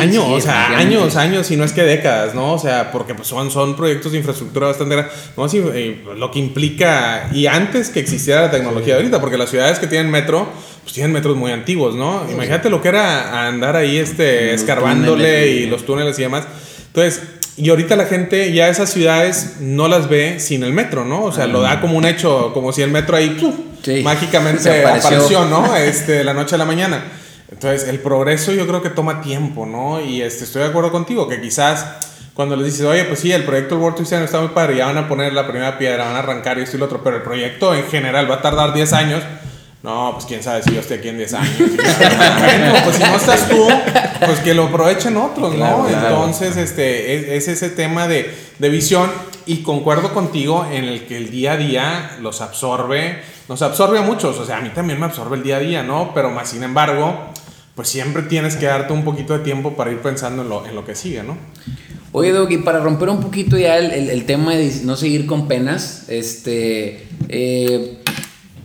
años, o sea, años, años, y no es que décadas, ¿no? O sea, porque pues, son, son proyectos de infraestructura bastante grandes, ¿no? Eh, lo que implica, y antes que existiera la tecnología de ahorita, porque las ciudades que tienen metro, pues tienen metros muy antiguos, ¿no? Imagínate lo que era andar ahí este, escarbándole y los túneles y demás. Entonces, y ahorita la gente ya esas ciudades no las ve sin el metro, ¿no? O sea, lo da como un hecho, como si el metro ahí mágicamente apareció. ¿no? Este, de la noche a la mañana. Entonces, el progreso yo creo que toma tiempo, ¿no? Y este, estoy de acuerdo contigo, que quizás cuando les dices, oye, pues sí, el proyecto del World Trade Center está muy padre, ya van a poner la primera piedra, van a arrancar y esto y lo otro, pero el proyecto en general va a tardar 10 años. No, pues quién sabe si yo estoy aquí en 10 años. [LAUGHS] bueno, pues si no estás tú, pues que lo aprovechen otros, ¿no? Entonces, este, es, ese tema de, de visión y concuerdo contigo en el que el día a día los absorbe nos absorbe a muchos, o sea, a mí también me absorbe el día a día, ¿no? Pero más sin embargo, pues siempre tienes que darte un poquito de tiempo para ir pensando en lo, en lo que sigue, ¿no? Oye, Doggy, para romper un poquito ya el, el, tema de no seguir con penas, este, eh,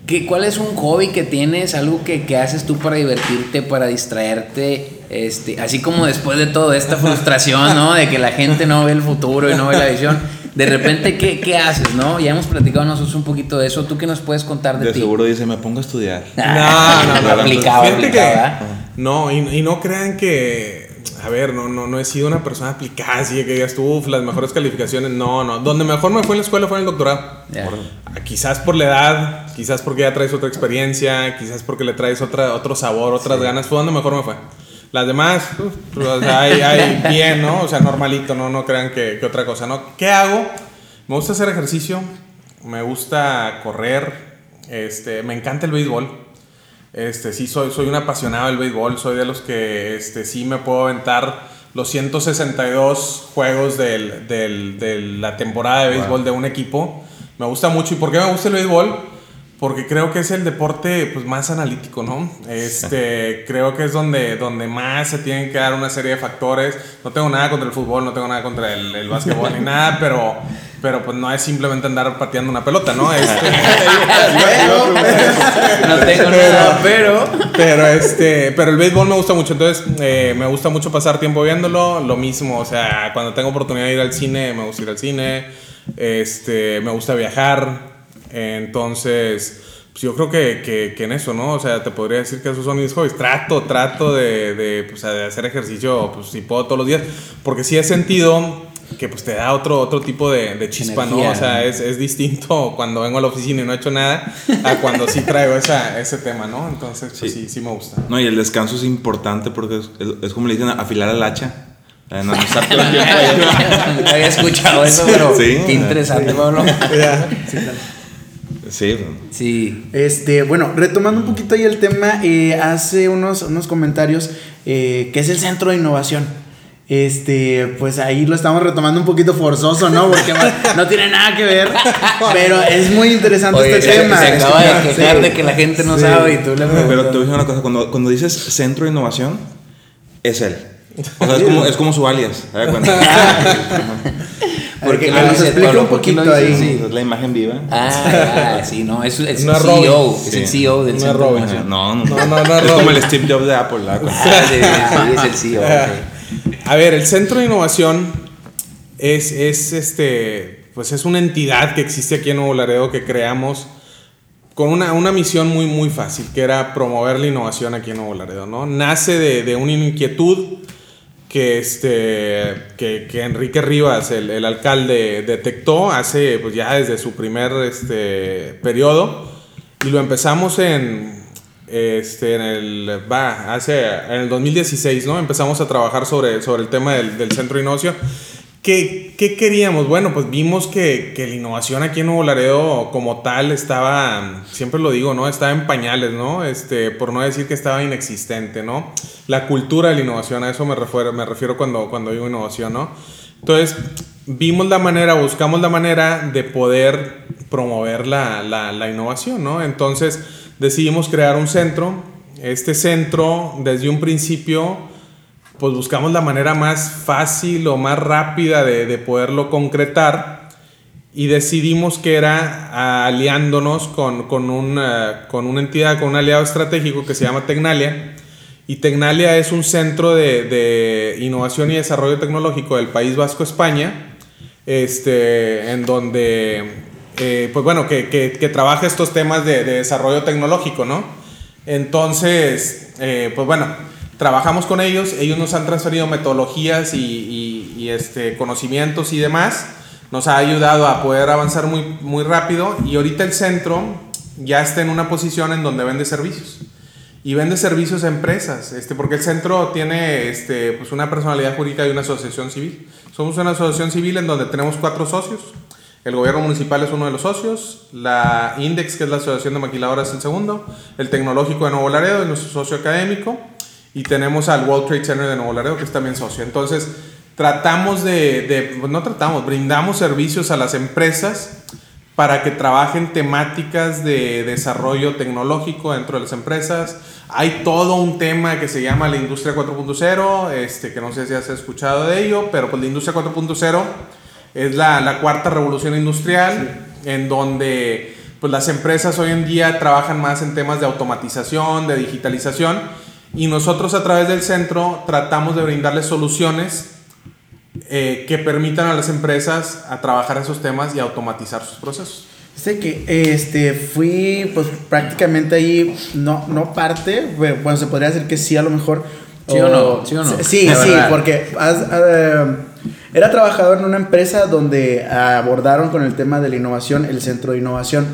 ¿qué, ¿cuál es un hobby que tienes, algo que, que, haces tú para divertirte, para distraerte, este, así como después de toda esta [LAUGHS] frustración, ¿no? De que la gente no ve el futuro y no ve la visión de repente, ¿qué, ¿qué, haces, no? Ya hemos platicado nosotros un poquito de eso. ¿Tú qué nos puedes contar de, de ti? seguro dice, me pongo a estudiar. Ah, no, no, no. Aplicado, aplicado, No, y, y, no crean que... A ver, no, no, no he sido una persona aplicada, así que digas tú, las mejores calificaciones. No, no. Donde mejor me fue en la escuela fue en el doctorado. Quizás por la edad, quizás porque ya traes otra experiencia, quizás porque le traes otra, otro sabor, otras ganas. Fue donde mejor me fue. Las demás, pues, hay, bien, ¿no? O sea, normalito, ¿no? No crean que, que, otra cosa, ¿no? ¿Qué hago? Me gusta hacer ejercicio, me gusta correr, este, me encanta el béisbol. Este, sí, soy, soy un apasionado del béisbol, soy de los que este, sí me puedo aventar los 162 juegos del, del, de la temporada de béisbol de un equipo. Me gusta mucho. ¿Y por qué me gusta el béisbol? Porque creo que es el deporte pues, más analítico, ¿no? Este, [LAUGHS] creo que es donde, donde más se tienen que dar una serie de factores. No tengo nada contra el fútbol, no tengo nada contra el, el básquetbol ni [LAUGHS] nada, pero, pero pues no es simplemente andar pateando una pelota, ¿no? [LAUGHS] Este, no tengo nada, pero... Pero, este, pero el béisbol me gusta mucho, entonces eh, me gusta mucho pasar tiempo viéndolo. Lo mismo, o sea, cuando tengo oportunidad de ir al cine, me gusta ir al cine. Este, me gusta viajar. Entonces, pues yo creo que, que, que, en eso, ¿no? O sea, te podría decir que esos son mis hobbies. Trato, trato de, de, pues, de hacer ejercicio, pues si puedo todos los días, porque sí he sentido que pues te da otro, otro tipo de, de chispa, ¿no? O sea, es, es, distinto [LAUGHS] cuando vengo a la oficina y no he hecho nada a cuando sí traigo esa, ese tema, ¿no? Entonces, pues sí. sí, me gusta. No, y el descanso es importante porque es, es, como le dicen, afilar el hacha. No, no había escuchado eso, pero sí, qué interesante, Pablo. Sí, Sí. Sí. Este, bueno, retomando un poquito ahí el tema, eh, hace unos, unos comentarios eh, que es el centro de innovación. Este, pues ahí lo estamos retomando un poquito forzoso, ¿no? Porque [LAUGHS] no tiene nada que ver, pero es muy interesante este tema. Se acaba de quejar de que la gente no sabe y tú le Pero te voy a decir una cosa, cuando, cuando dices centro de innovación, es él. O sea, es como, es como su alias. [LAUGHS] lo nos explique Pablo, un ¿por qué lo poquito ahí. Sí. Es la imagen viva. Ah, ah, sí, no, es, es No Robin. CEO, es el Sí. CEO del No Robin. No, no, No, no, no, Es Robin. como el Steve Jobs de Apple. ¿la? Ah, sí, sí, es el CEO. ok. [LAUGHS] A ver, el Centro de Innovación es, es, este, pues es una entidad que existe aquí en Nuevo Laredo que creamos con una, una misión muy, muy fácil, que era promover la innovación aquí en Nuevo Laredo, ¿no? Nace de, de una inquietud que, este, que, que Enrique Rivas, el, el alcalde, detectó hace, pues ya desde su primer este, periodo, y lo empezamos en, este, en el, va, hace, en el 2016, ¿no? Empezamos a trabajar sobre, sobre el tema del, del centro innovación. ¿Qué, ¿Qué queríamos? Bueno, pues vimos que, que la innovación aquí en Nuevo Laredo como tal estaba, siempre lo digo, ¿no? Estaba en pañales, ¿no? Este, por no decir que estaba inexistente, ¿no? La cultura de la innovación, a eso me refiero, me refiero cuando, cuando digo innovación, ¿no? Entonces, vimos la manera, buscamos la manera de poder promover la, la, la innovación, ¿no? Entonces, decidimos crear un centro. Este centro, desde un principio, pues buscamos la manera más fácil o más rápida de, de poderlo concretar y decidimos que era aliándonos con, con, una, con una entidad, con un aliado estratégico que se llama Tecnalia. Y Tecnalia es un centro de, de innovación y desarrollo tecnológico del País Vasco, España, este, en donde, eh, pues bueno, que, que, trabaja estos temas de, de desarrollo tecnológico, ¿no? Entonces, eh, pues bueno, trabajamos con ellos, ellos nos han transferido metodologías y, y- y, este, conocimientos y demás, nos ha ayudado a poder avanzar muy, muy rápido y ahorita el centro ya está en una posición en donde vende servicios y vende servicios a empresas, este, porque el centro tiene este, pues una personalidad jurídica y una asociación civil. Somos una asociación civil en donde tenemos cuatro socios. El gobierno municipal es uno de los socios, la Index, que es la Asociación de Maquiladoras, el segundo, el Tecnológico de Nuevo Laredo es nuestro socio académico, y tenemos al World Trade Center de Nuevo Laredo, que es también socio. Entonces, tratamos de, de- no tratamos, brindamos servicios a las empresas para que trabajen temáticas de desarrollo tecnológico dentro de las empresas. Hay todo un tema que se llama la industria 4.0, este, que no sé si has escuchado de ello, pero pues la industria 4.0 es la, la cuarta revolución industrial, en donde pues las empresas hoy en día trabajan más en temas de automatización, de digitalización, y nosotros a través del centro tratamos de brindarles soluciones eh, que permitan a las empresas a trabajar esos temas y automatizar sus procesos. Sé que este fui pues prácticamente ahí no no parte, bueno, bueno, se podría decir que sí a lo mejor ¿Sí o no? ¿Sí o no? Sí, De sí, verdad. porque has- eh, era trabajador en una empresa donde abordaron con el tema de la innovación el centro de innovación,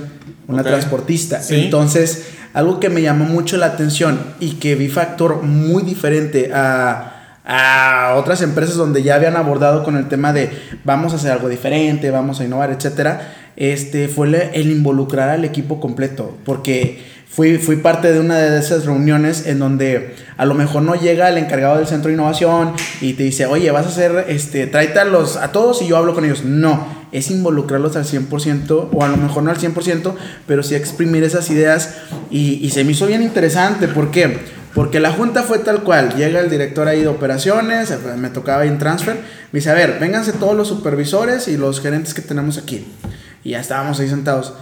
una Ok. transportista. Sí. Entonces, algo que me llamó mucho la atención y que vi factor muy diferente a a otras empresas donde ya habían abordado con el tema de vamos a hacer algo diferente, vamos a innovar, etcétera, este fue el involucrar al equipo completo, porque fui, fui parte de una de esas reuniones en donde a lo mejor no llega el encargado del centro de innovación y te dice, oye, vas a hacer, este, tráete a, los, a todos y yo hablo con ellos. No, es involucrarlos al 100%, o a lo mejor no al 100%, pero sí exprimir esas ideas y, y se me hizo bien interesante, ¿por qué? Porque la junta fue tal cual. Llega el director ahí de operaciones, me tocaba en transfer. Me dice, a ver, vénganse todos los supervisores y los gerentes que tenemos aquí. Y ya estábamos ahí sentados.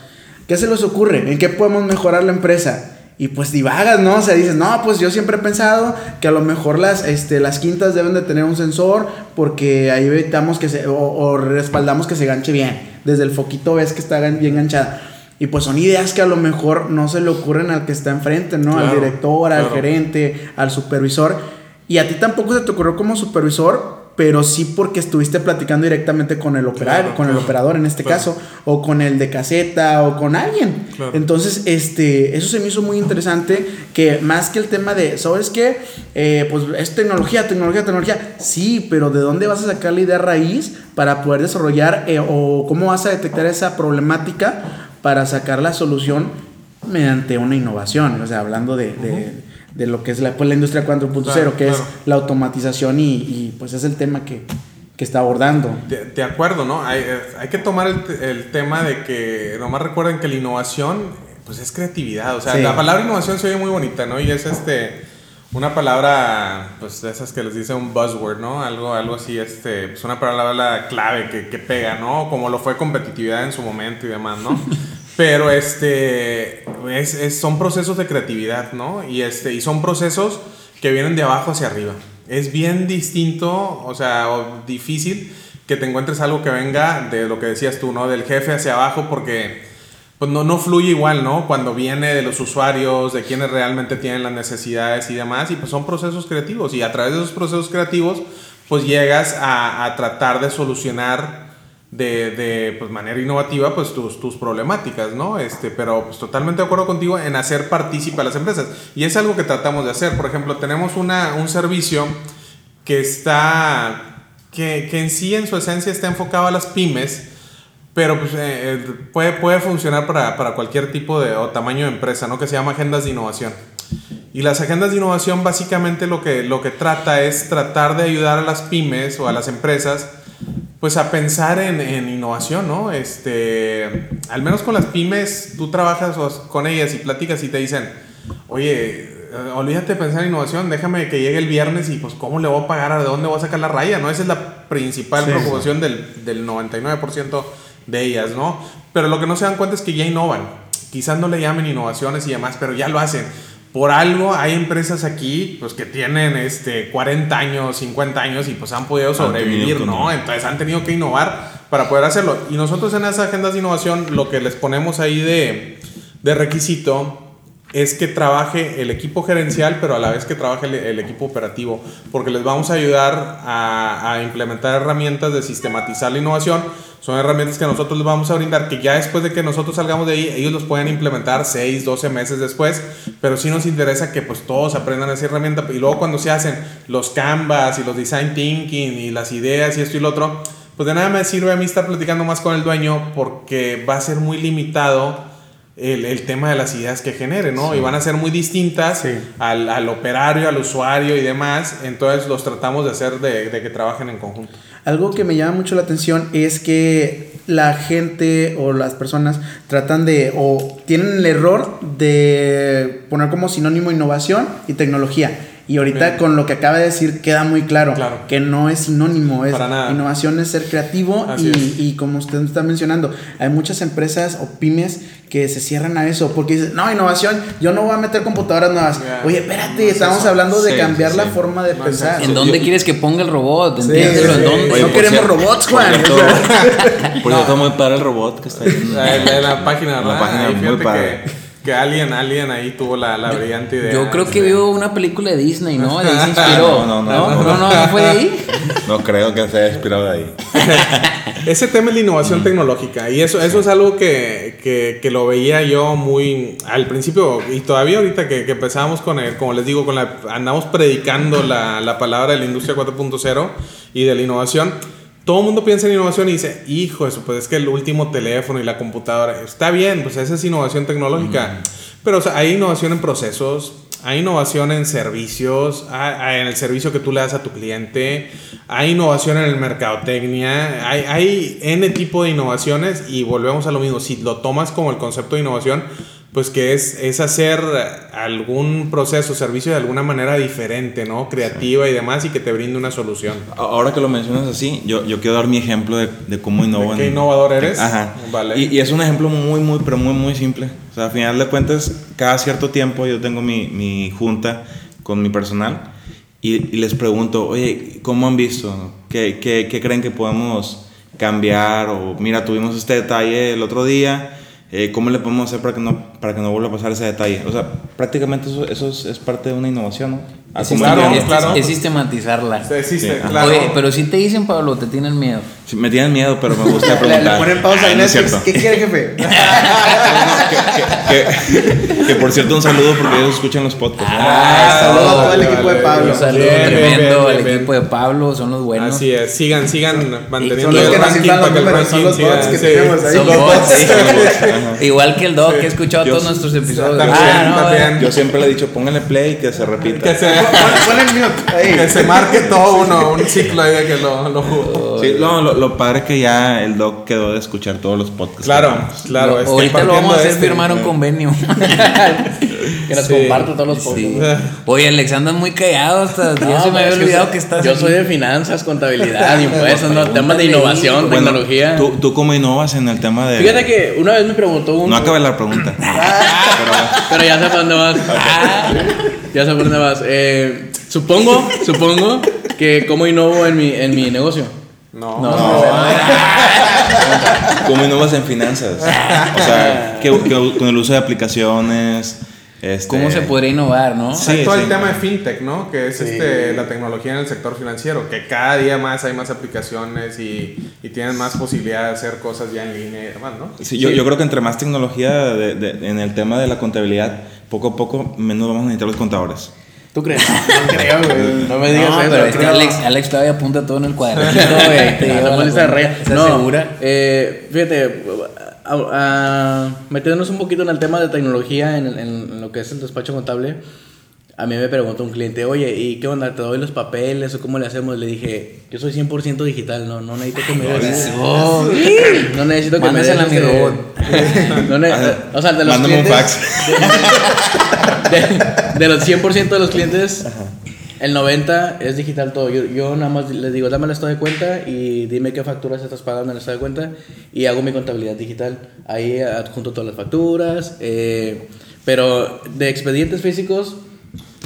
¿Qué se les ocurre? ¿En qué podemos mejorar la empresa? Y pues divagas, ¿no? O sea, dices, no, pues yo siempre he pensado que a lo mejor las, este, las quintas deben de tener un sensor porque ahí evitamos que se, o, o respaldamos que se ganche bien. Desde el foquito ves que está bien ganchada. Y pues son ideas que a lo mejor no se le ocurren al que está enfrente, ¿no? al director, al claro. gerente, al supervisor. Y a ti tampoco se te ocurrió como supervisor, pero sí porque estuviste platicando directamente con el operario, Claro, con el operador en este claro. caso, o con el de caseta, o con alguien. Entonces, este, eso se me hizo muy interesante, que más que el tema de, ¿sabes qué? Eh, pues es tecnología, tecnología, tecnología. Sí, pero ¿de dónde vas a sacar la idea raíz para poder desarrollar eh, o cómo vas a detectar esa problemática para sacar la solución mediante una innovación? O sea, hablando de, de- de lo que es la, pues, la industria 4.0, Claro, que es claro. la automatización y, y, pues es el tema que, que está abordando. De, de acuerdo, ¿no? Hay, eh, hay que tomar el, el tema de que, nomás recuerden que la innovación, pues es creatividad. O sea, Sí. la palabra innovación se oye muy bonita, ¿no? Y es este, una palabra, pues de esas que les dice un buzzword, ¿no? Algo, algo así, este, pues una palabra clave que, que pega, ¿no? Como lo fue competitividad en su momento y demás, ¿no? [LAUGHS] Pero este, es, es- son procesos de creatividad, ¿no? Y, este, y son procesos que vienen de abajo hacia arriba. Es bien distinto, o sea, o difícil que te encuentres algo que venga de lo que decías tú, ¿no? Del jefe hacia abajo, porque pues no, no fluye igual, ¿no? Cuando viene de los usuarios, de quienes realmente tienen las necesidades y demás, y pues son procesos creativos, y a través de esos procesos creativos, pues llegas a, a tratar de solucionar de, de pues, manera innovativa pues tus, tus problemáticas, ¿no? Este, pero pues totalmente de acuerdo contigo en hacer partícipe a las empresas. Y es algo que tratamos de hacer. Por ejemplo, tenemos una, un servicio que está, que, que en sí en su esencia está enfocado a las pymes, pero pues, eh, eh, puede, puede funcionar para, para cualquier tipo de o tamaño de empresa, ¿no? Que se llama agendas de innovación. Y las agendas de innovación básicamente lo que, lo que trata es tratar de ayudar a las pymes o a las empresas pues a pensar en, en innovación, ¿no? Este, al menos con las pymes, tú trabajas con ellas y platicas y te dicen, oye, eh, olvídate de pensar en innovación, déjame que llegue el viernes y pues cómo le voy a pagar, de dónde voy a sacar la raya, ¿no? Esa es la principal Sí. preocupación del, del 99% de ellas, ¿no? Pero lo que no se dan cuenta es que ya innovan. Quizás no le llamen innovaciones y demás, pero ya lo hacen. Por algo hay empresas aquí pues que tienen este 40 años, 50 años y pues han podido sobrevivir, ¿no? Entonces han tenido que innovar para poder hacerlo. Y nosotros en esas agendas de innovación lo que les ponemos ahí de, de requisito es que trabaje el equipo gerencial, pero a la vez que trabaje el, equipo operativo, porque les vamos a ayudar a, a implementar herramientas de sistematizar la innovación. Son herramientas que nosotros les vamos a brindar, que ya después de que nosotros salgamos de ahí, ellos los pueden implementar 6, 12 meses después, pero sí nos interesa que pues todos aprendan esa herramienta y luego cuando se hacen los canvas y los design thinking y las ideas y esto y lo otro, pues de nada me sirve a mí estar platicando más con el dueño porque va a ser muy limitado el, el tema de las ideas que genere, ¿no? Y van a ser muy distintas Sí. al, al operario, al usuario y demás. Entonces los tratamos de hacer de, de que trabajen en conjunto. Algo que me llama mucho la atención es que la gente o las personas tratan de o tienen el error de poner como sinónimo innovación y tecnología. Y ahorita Bien. con lo que acaba de decir queda muy claro, Claro. que no es sinónimo, es Para nada. innovación es ser creativo y, y como usted está mencionando, hay muchas empresas o pymes que se cierran a eso porque dicen, no, innovación, yo no voy a meter computadoras nuevas. Oye, No espérate, es estamos eso. hablando de Sí, cambiar sí, la sí. forma de No es pensar. ¿En dónde yo- quieres que ponga el robot? Sí, Entiéndelo, sí, ¿en dónde? Oye, no queremos robots, Juan. [LAUGHS] Por eso está muy padre el robot que está ahí. en la- En la, en la página, la página, Ahí muy padre. que, que alguien, alguien ahí tuvo la, la brillante idea. Yo creo que este, vio una película de Disney, ¿no? De ahí [LAUGHS] se inspiró. No, no, no, no, no. no, no fue de ahí. No creo que se haya inspirado de ahí. [LAUGHS] Ese tema es la innovación tecnológica y eso, eso es algo que, que, que lo veía yo muy al principio y todavía ahorita que, que empezamos con el, como les digo, con la, andamos predicando la, la palabra de la industria 4.0 y de la innovación. Todo el mundo piensa en innovación y dice, hijo, eso, pues es que el último teléfono y la computadora, está bien, pues esa es innovación tecnológica, pero o sea, hay innovación en procesos, hay innovación en servicios, hay- hay en el servicio que tú le das a tu cliente, hay innovación en el mercadotecnia, hay, hay N tipo de innovaciones y volvemos a lo mismo, si lo tomas como el concepto de innovación, pues que es, es hacer algún proceso, servicio de alguna manera diferente, ¿no? Creativa y demás y que te brinde una solución. Ahora que lo mencionas así, yo, yo quiero dar mi ejemplo de, de cómo innovo. ¿De qué innovador eres? Ajá. Vale. Y, y es un ejemplo muy, muy, pero muy, muy simple. O sea, a final de cuentas, cada cierto tiempo yo tengo mi, mi junta con mi personal y, y les pregunto, oye, ¿cómo han visto? ¿Qué, qué, qué creen que podemos cambiar? O mira, tuvimos este detalle el otro día. Eh, ¿Cómo le podemos hacer para que, no, para que no vuelva a pasar ese detalle? O sea, prácticamente eso, eso es, es parte de una innovación, ¿no? A Es, claro, es- claro. es sistematizarla. Existe, Sí, claro. Oye, pero si te dicen, Pablo, te tienen miedo. Sí, Me tienen miedo, pero me gusta [LAUGHS] preguntar. le ponen pausa Ay, en no es cierto. ¿Qué quiere, jefe? [LAUGHS] que, que por cierto, un saludo porque ellos escuchan los podcasts. ¿no? Ah, saludos a todo el vale, equipo de vale. Pablo. Un saludo Bien, tremendo al equipo de Pablo, son los buenos. Así es, sigan, sigan manteniendo Son los el que ranking para que el ranking los bots que tenemos ahí. Son Los bots. Igual que el Doc, que ha escuchado todos nuestros episodios. También, Ah, también. Yo siempre le he dicho, pónganle play y que se repita. Que se, Pon el mute ahí. que se marque todo uno, un ciclo ahí de que lo, lo jugó. Sí, no, lo, lo padre que ya el doc quedó de escuchar todos los podcasts. Claro, claro. Lo- este, ahorita lo vamos a hacer este, firmar un convenio. [LAUGHS] que nos Sí. comparte todos los Sí. podcasts. [LAUGHS] Oye, Alex, andas muy callado hasta ya No, se me había que olvidado que estás Yo aquí. soy de finanzas, contabilidad, [LAUGHS] impuestos, ¿no? temas de innovación, Bueno, tecnología. ¿tú, ¿Tú cómo innovas en el tema de...? Fíjate que una vez me preguntó un. No acabe la pregunta. [LAUGHS] Pero ya sé por dónde vas. Ya sé por dónde vas. Eh, supongo, supongo que cómo innovo en mi, en mi negocio. No. No, ¿Cómo innovas en finanzas? O sea, que, que con el uso de aplicaciones... Este, ¿Cómo se podría innovar, no? Sí, todo sí. el tema de fintech, ¿no? Que es este, la tecnología en el sector financiero, que cada día más hay más aplicaciones y, y tienen más posibilidad de hacer cosas ya en línea y demás, ¿no? Sí, yo, yo creo que entre más tecnología de- de- en el tema de la contabilidad, poco a poco menos vamos a necesitar los contadores. ¿Tú crees? No creo, güey. [LAUGHS] No me digas no, eso. pero este. Alex, Alex todavía apunta todo en el cuadernito, güey. [LAUGHS] Te cuenta. reyes. ¿Estás No, segura? eh, fíjate, a- a- metiéndonos un poquito en el tema de tecnología, en, el- en lo que es el despacho contable, a mí me preguntó un cliente, oye, ¿y qué onda? ¿Te doy los papeles o cómo le hacemos? Le dije, yo soy 100% digital, no, no necesito que me des. Oh, [LAUGHS] No necesito que me des. Este- robot. [LAUGHS] No o sea, de los Mándame un clientes- fax. [LAUGHS] de, de los 100% de los clientes, el 90% es digital todo. Yo, yo nada más les digo, dame el estado de cuenta y dime qué facturas estás pagando en el estado de cuenta y hago mi contabilidad digital. Ahí adjunto todas las facturas. eh, pero de expedientes físicos,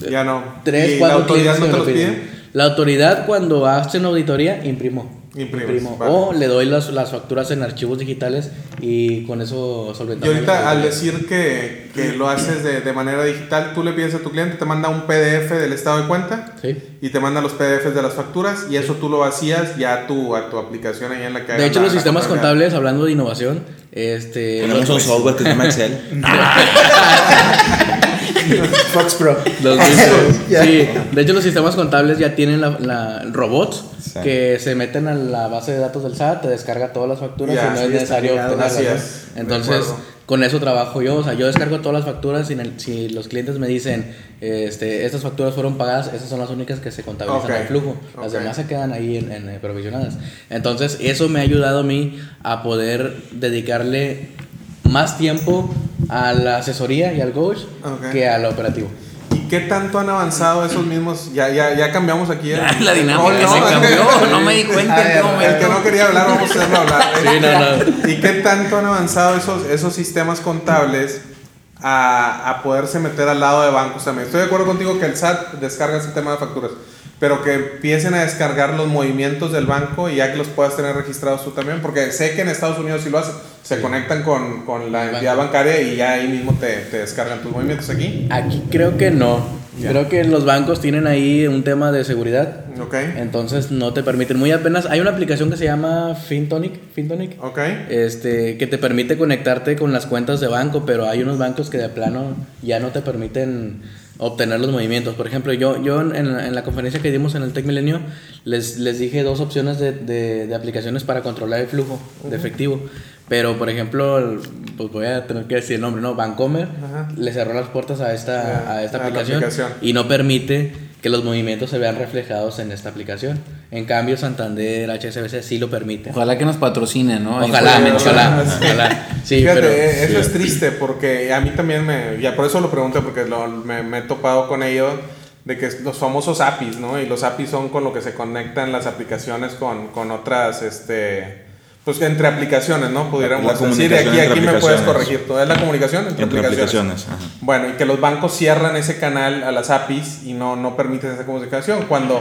Ya no. tres, ¿Y cuatro la autoridad clientes no te lo los piden. pide? La autoridad cuando hacen auditoría, imprimo. Imprimes, Imprimo. vale. O le doy las, las facturas en archivos digitales y con eso Y solventamos. ahorita la al decir que, que lo haces de, de manera digital, tú le pides a tu cliente, te manda un PDF del estado de cuenta Sí. y te manda los PDFs de las facturas y eso tú lo vacías ya a tu, a tu aplicación ahí en la que De hecho, la- los la sistemas contables, hablando de innovación, este. Tenemos un software que se llama Excel. [LAUGHS] [LAUGHS] [LAUGHS] [LAUGHS] Fox Pro. Los. [LAUGHS] Sí, de hecho los sistemas contables ya tienen la, la- robots Sí. que se meten a la base de datos del SAT, te descarga todas las facturas Ya, y no sí, es necesario de Entonces, con eso trabajo yo, o sea, yo descargo todas las facturas y en el- si los clientes me dicen, este, estas facturas fueron pagadas, esas son las únicas que se contabilizan Ok, al flujo, las demás se quedan ahí en, en, eh, provisionadas. Entonces, eso me ha ayudado a mí a poder dedicarle más tiempo a la asesoría y al coach Ok. que al operativo. ¿Y qué tanto han avanzado esos mismos? Ya, ya, ya cambiamos aquí. el- [LAUGHS] La el dinámica rol, se cambió, [LAUGHS] no me di cuenta A en qué ver, momento. El que no quería hablar, vamos a hacerlo hablar. [LAUGHS] Sí, no, no. ¿Y qué tanto han avanzado esos, esos sistemas contables a, a poderse meter al lado de bancos también? Estoy de acuerdo contigo que el SAT descarga ese tema de facturas, pero que empiecen a descargar los movimientos del banco y ya que los puedas tener registrados tú también, porque sé que en Estados Unidos sí lo hacen, se conectan con, con la entidad banco. bancaria y ya ahí mismo te, te descargan tus movimientos aquí. Aquí creo que no. Creo que los bancos tienen ahí un tema de seguridad. Ok, Entonces no te permiten. Muy apenas. Hay una aplicación que se llama FinTonic. FinTonic. ok. Este, que te permite conectarte con las cuentas de banco, pero hay unos bancos que de plano ya no te permiten obtener los movimientos. Por ejemplo, yo, yo en, en la conferencia que dimos en el Tech Milenio les, les dije dos opciones de, de- de aplicaciones para controlar el flujo de efectivo. Pero, por ejemplo, pues voy a tener que decir el nombre, ¿no? Bancomer Ajá. le cerró las puertas a esta, Ya, a esta a la aplicación, aplicación. y no permite que los movimientos se vean reflejados en esta aplicación. En cambio, Santander, HSBC sí lo permite. Ojalá que nos patrocinen, ¿no? Ojalá, fue- ojalá, [LAUGHS] ojalá. Sí, Fíjate, pero. eso es triste porque a mí también me, ya por eso lo pregunté porque lo- me, me he topado con ello de que los famosos APIs, ¿no? Y los APIs son con lo que se conectan las aplicaciones con, con otras, este, pues entre aplicaciones, ¿no? Pudiéramos La decir, aquí, aquí me puedes corregir, ¿todo es la comunicación entre, Entre aplicaciones? aplicaciones. ajá. Bueno, y que los bancos cierran ese canal a las APIs y no, no permiten esa comunicación. Cuando,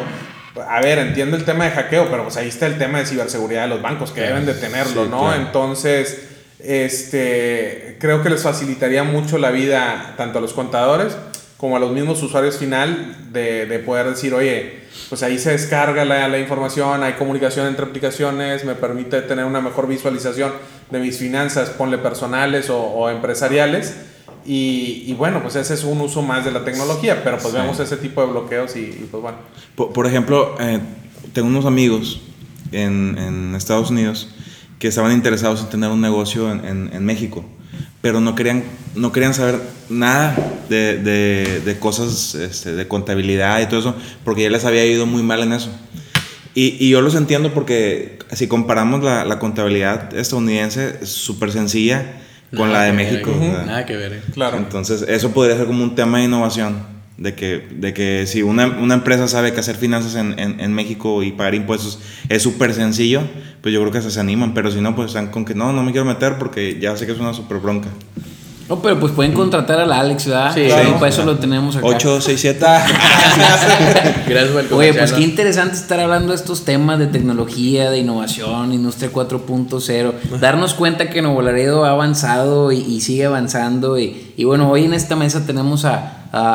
a ver, entiendo el tema de hackeo, pero pues ahí está el tema de ciberseguridad de los bancos que deben de tenerlo, Sí, ¿no? claro. Entonces, este, creo que les facilitaría mucho la vida tanto a los contadores como a los mismos usuarios final de, de poder decir, oye, pues ahí se descarga la, la información, hay comunicación entre aplicaciones, me permite tener una mejor visualización de mis finanzas, ponle personales o, o empresariales. Y, y bueno, pues ese es un uso más de la tecnología, pero pues Sí. vemos ese tipo de bloqueos y, y pues bueno. Por, por ejemplo, eh, tengo unos amigos en, en Estados Unidos que estaban interesados en tener un negocio en, en- en México, pero no querían, no querían saber nada de, de- de cosas este, de contabilidad y todo eso, porque ya les había ido muy mal en eso. Y, y yo los entiendo porque si comparamos la, la contabilidad estadounidense, es súper sencilla con Nada la de ver, México. ujú, o sea, Nada que ver. eh. Claro. Entonces, eso podría ser como un tema de innovación. De que, de que si una, una empresa sabe que hacer finanzas en, en, en México y pagar impuestos es súper sencillo, pues yo creo que se, se animan. Pero si no, pues están con que no, no me quiero meter porque ya sé que es una súper bronca. No, pero pues pueden contratar al Alex, ¿verdad? Sí, Sí, claro. para eso lo tenemos acá. 867. [LAUGHS] Gracias por el Oye, pues qué interesante estar hablando de estos temas de tecnología, de innovación, industria 4.0, darnos cuenta que Nuevo Laredo ha avanzado y, y sigue avanzando y, y bueno, hoy en esta mesa tenemos a, a-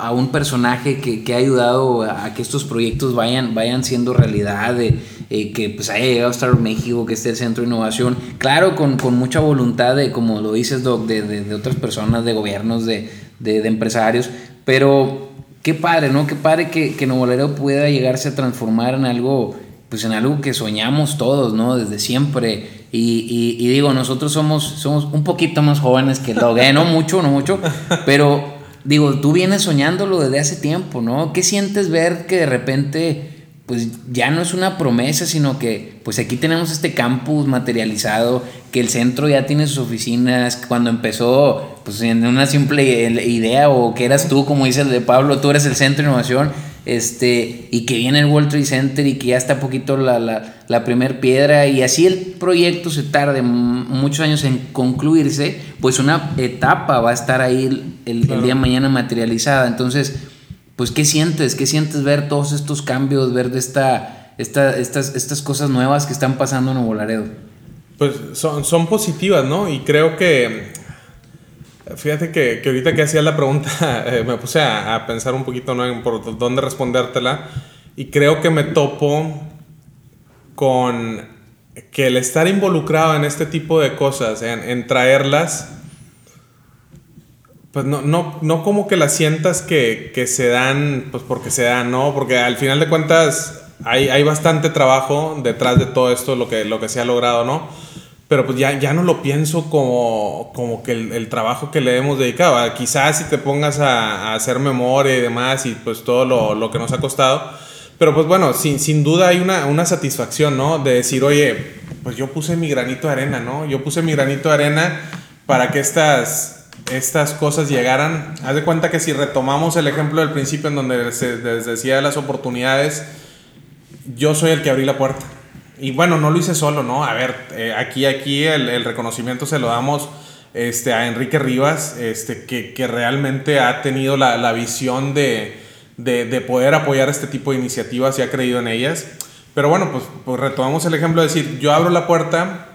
a- a un personaje que, que ha ayudado a, a que estos proyectos vayan, vayan siendo realidad, eh, eh, que pues haya llegado a estar México, que esté el Centro de Innovación, claro, con, con mucha voluntad de, como lo dices, Doc, de, de- de otras personas, de gobiernos, de, de- de empresarios, pero qué padre, ¿no? Qué padre que, que Nuevo Laredo pueda llegarse a transformar en algo, pues en algo que soñamos todos, ¿no? Desde siempre. Y, y- y digo, nosotros somos, somos un poquito más jóvenes que Doc, ¿eh? No mucho, no mucho, pero digo, tú vienes soñándolo desde hace tiempo, ¿no? ¿Qué sientes ver que de repente pues ya no es una promesa, sino que pues aquí tenemos este campus materializado, que el centro ya tiene sus oficinas, cuando empezó pues en una simple idea o que eras tú, como dice el de Pablo, tú eres el centro de innovación, este, y que viene el World Trade Center y que ya está poquito la, la, la primer piedra y así el proyecto se tarde muchos años en concluirse, pues una etapa va a estar ahí el, el- el día de mañana materializada. Entonces, pues, ¿qué sientes? ¿Qué sientes ver todos estos cambios, ver esta, esta, estas, estas cosas nuevas que están pasando en Nuevo Laredo? Pues son, son positivas, ¿no? Y creo que, fíjate que, que ahorita que hacía la pregunta, [LAUGHS] eh, me puse a, pensar un poquito, ¿no? En por dónde respondértela. Y creo que me topo con que el estar involucrado en este tipo de cosas, en traerlas, pues no, no, no como que las sientas que, que se dan, pues porque se dan, ¿no? Porque al final de cuentas hay, hay bastante trabajo detrás de todo esto, lo que, lo que se ha logrado, ¿no? Pero pues ya, ya no lo pienso como, como que el, trabajo que le hemos dedicado. Ah, Quizás si te pongas a, a hacer memoria y demás y pues todo lo, lo que nos ha costado. Pero pues bueno, sin, sin duda hay una, una satisfacción, ¿no? De decir, oye, pues yo puse mi granito de arena, ¿no? Yo puse mi granito de arena para que estas, estas cosas llegaran. Haz de cuenta que si retomamos el ejemplo del principio en donde se les decía de las oportunidades, yo soy el que abrí la puerta. Y bueno, no lo hice solo, ¿no? A ver, eh, aquí, aquí el, reconocimiento se lo damos este, a Enrique Rivas, este, que, que realmente ha tenido la, la visión de, de, de poder apoyar este tipo de iniciativas y ha creído en ellas. Pero bueno, pues, pues retomamos el ejemplo de decir, yo abro la puerta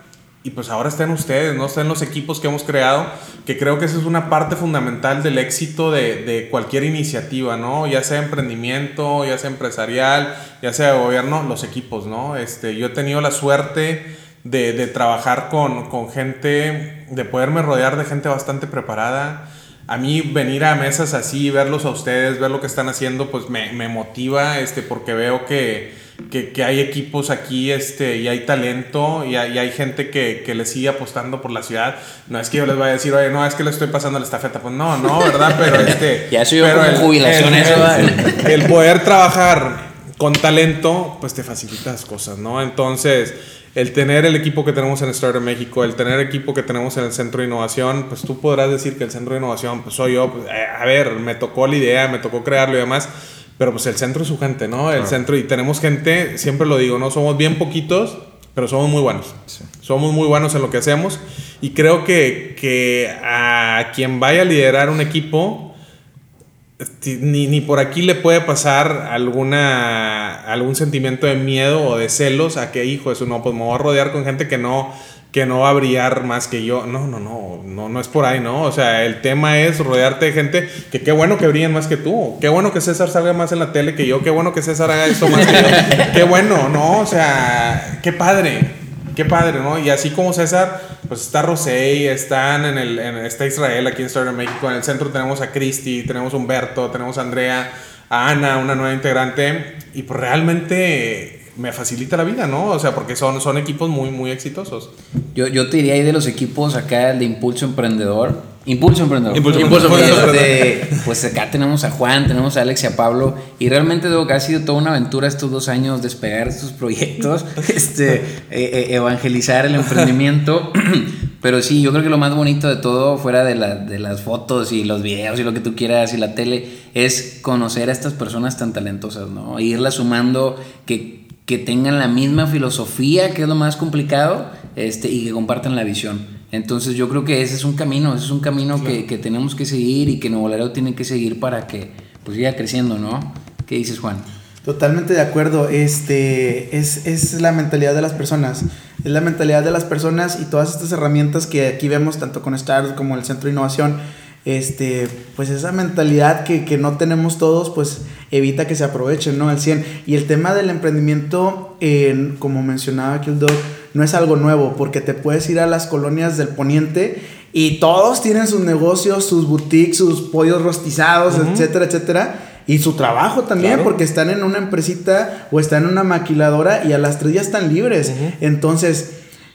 y pues ahora están ustedes, ¿no? Están los equipos que hemos creado, que creo que esa es una parte fundamental del éxito de, de cualquier iniciativa, ¿no? Ya sea emprendimiento, ya sea empresarial, ya sea de gobierno, los equipos, ¿no? Este, yo he tenido la suerte de, de trabajar con, con gente, de poderme rodear de gente bastante preparada. A mí venir a mesas así, verlos a ustedes, ver lo que están haciendo, pues me, me motiva, este, porque veo que, que, que, hay equipos aquí este, y hay talento y hay, y hay gente que, que, le sigue apostando por la ciudad. No es que yo les vaya a decir, oye, no, es que le estoy pasando la estafeta. Pues no, no, ¿verdad? [LAUGHS] Pero este. ya soy yo pero como el, jubilación el, eso. El, el, poder trabajar con talento, pues te facilita las cosas, ¿no? Entonces, el tener el equipo que tenemos en Startup México, el tener el equipo que tenemos en el Centro de Innovación, pues tú podrás decir que el Centro de Innovación, pues soy yo, pues, eh, a ver, me tocó la idea, me tocó crearlo y demás pero pues el centro es su gente, ¿no? El Claro. centro, y tenemos gente, siempre lo digo, ¿no? Somos bien poquitos, pero somos muy buenos. Sí. Somos muy buenos en lo que hacemos. Y creo que, que a quien vaya a liderar un equipo, ni, ni por aquí le puede pasar alguna, algún sentimiento de miedo o de celos a que, hijo, eso no, pues me voy a rodear con gente que no, que no va a brillar más que yo. No, no, no, no, no es por ahí, ¿no? O sea, el tema es rodearte de gente que qué bueno que brillen más que tú. Qué bueno que César salga más en la tele que yo. Qué bueno que César haga esto más que yo. [LAUGHS] Qué bueno, ¿no? O sea, qué padre. Qué padre, ¿no? Y así como César, pues está Rosey, están en el, en- está Israel aquí en Startup México. En el centro tenemos a Cristi, tenemos a Humberto, tenemos a Andrea, a Ana, una nueva integrante. Y pues realmente me facilita la vida, ¿no? O sea, porque son, son equipos muy, muy exitosos. Yo, yo te diría ahí de los equipos acá, el de Impulso Emprendedor. Impulso Emprendedor. Impulso Impulso Emprendedor. Este, pues acá tenemos a Juan, tenemos a Alex y a Pablo. Y realmente digo que ha sido toda una aventura estos dos años despegar estos proyectos, [LAUGHS] este, eh, eh, evangelizar el emprendimiento. [CLEARS THROAT] Pero sí, yo creo que lo más bonito de todo, fuera de, la, de las fotos y los videos y lo que tú quieras y la tele, es conocer a estas personas tan talentosas, ¿no? E irlas sumando, que, que tengan la misma filosofía, que es lo más complicado, este, y que compartan la visión. Entonces yo creo que ese es un camino, ese es un camino que, que, tenemos que seguir y que Nuevo Laredo tiene que seguir para que pues siga creciendo, ¿no? ¿Qué dices, Juan? Totalmente de acuerdo. Este es, es, la mentalidad de las personas. Es la mentalidad de las personas y todas estas herramientas que aquí vemos, tanto con Stars como el Centro de Innovación. Este, pues esa mentalidad que, que no tenemos todos, pues evita que se aprovechen, ¿no? Al 100. Y el tema del emprendimiento, como mencionaba aquí el Doc, no es algo nuevo, porque te puedes ir a las colonias del poniente y todos tienen sus negocios, sus boutiques, sus pollos rostizados, etcétera, etcétera y su trabajo también, porque están en una empresita o están en una maquiladora y a las tres ya están libres. Entonces,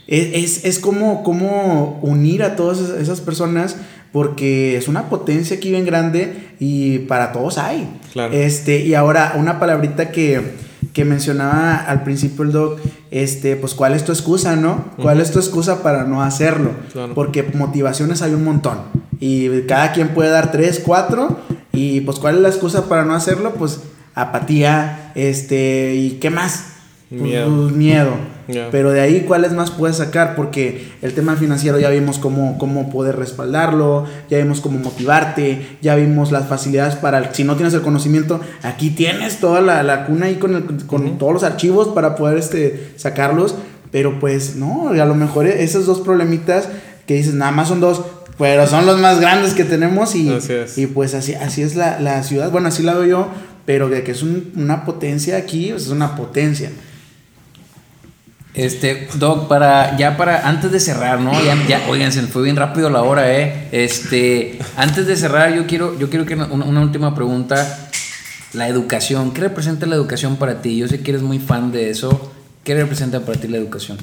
e, es, es, como, como unir a todas esas personas porque es una potencia aquí bien grande y para todos hay. Este, y ahora, una palabrita que, mencionaba al principio el doc, este, pues cuál es tu excusa, ¿no? ¿Cuál es tu excusa para no hacerlo? Porque motivaciones hay un montón. Y cada quien puede dar tres, cuatro, y pues, ¿cuál es la excusa para no hacerlo? Pues apatía, este, ¿y qué más? Pues, miedo. Pues. Pero de ahí, ¿cuáles más puedes sacar? Porque el tema financiero ya vimos cómo, cómo poder respaldarlo, ya vimos cómo motivarte, ya vimos las facilidades para, si no tienes el conocimiento, aquí tienes toda la, la cuna ahí con, el, con todos los archivos para poder este, sacarlos. Pero pues no, a lo mejor esos dos problemitas que dices, nada más son dos, pero son los más grandes que tenemos y, y pues así, así es la, la, ciudad. Bueno, así la veo yo, pero de que es una potencia aquí, pues es una potencia. Este, Doc, para, ya para, antes de cerrar, ¿no? Ya, ya, oigan, se fue bien rápido la hora, ¿eh? Este, antes de cerrar, yo quiero, yo quiero que una, última pregunta. La educación, ¿qué representa la educación para ti? Yo sé que eres muy fan de eso. ¿Qué representa para ti la educación?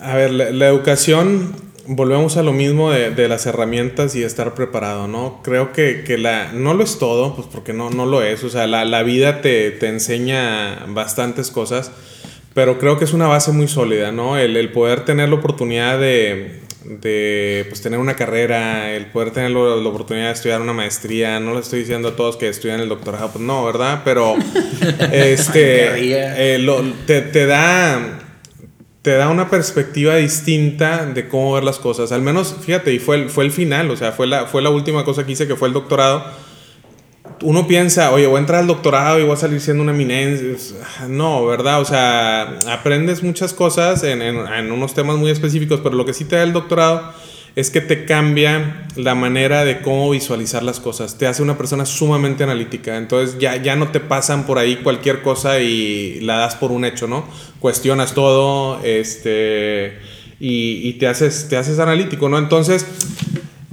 A ver, la educación volvemos a lo mismo de, las herramientas y estar preparado, ¿no? Creo que, la, no lo es todo, pues porque no, no lo es, o sea, la, vida te, enseña bastantes cosas, pero creo que es una base muy sólida, ¿no? El, poder tener la oportunidad de, pues, tener una carrera, el poder tener la, oportunidad de estudiar una maestría, no le estoy diciendo a todos que estudian el doctorado, pues no, ¿verdad? Pero [LAUGHS] este, eh, te, te da te da una perspectiva distinta de cómo ver las cosas. Al menos, fíjate, y fue el, fue el final, o sea, fue la, fue la última cosa que hice, que fue el doctorado. Uno piensa, oye, voy a entrar al doctorado y voy a salir siendo una eminencia. No, ¿verdad? O sea, aprendes muchas cosas en, en, en unos temas muy específicos, pero lo que sí te da el doctorado es que te cambia la manera de cómo visualizar las cosas. Te hace una persona sumamente analítica. Entonces ya, ya no te pasan por ahí cualquier cosa y la das por un hecho, ¿no? Cuestionas todo este, y, y te, haces, te haces analítico, ¿no? Entonces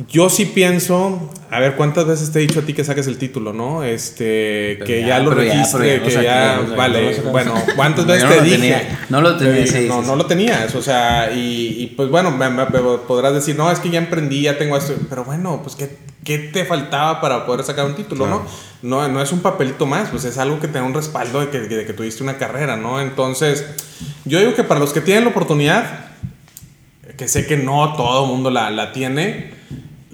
yo sí pienso, a ver, ¿cuántas veces te he dicho a ti que saques el título, no? Este, que ya, lo registre, que ya, vale, bueno, ¿cuántas [LAUGHS] veces te dije? no lo tenías. no, no lo tenías, o sea, y, y pues bueno, me, podrás decir, no, es que ya emprendí, ya tengo esto, pero bueno, pues ¿qué, qué te faltaba para poder sacar un título, no? no? No es un papelito más, pues es algo que te da un respaldo de que, de que tuviste una carrera, ¿no? Entonces, yo digo que para los que tienen la oportunidad, que sé que no todo el mundo la, la tiene,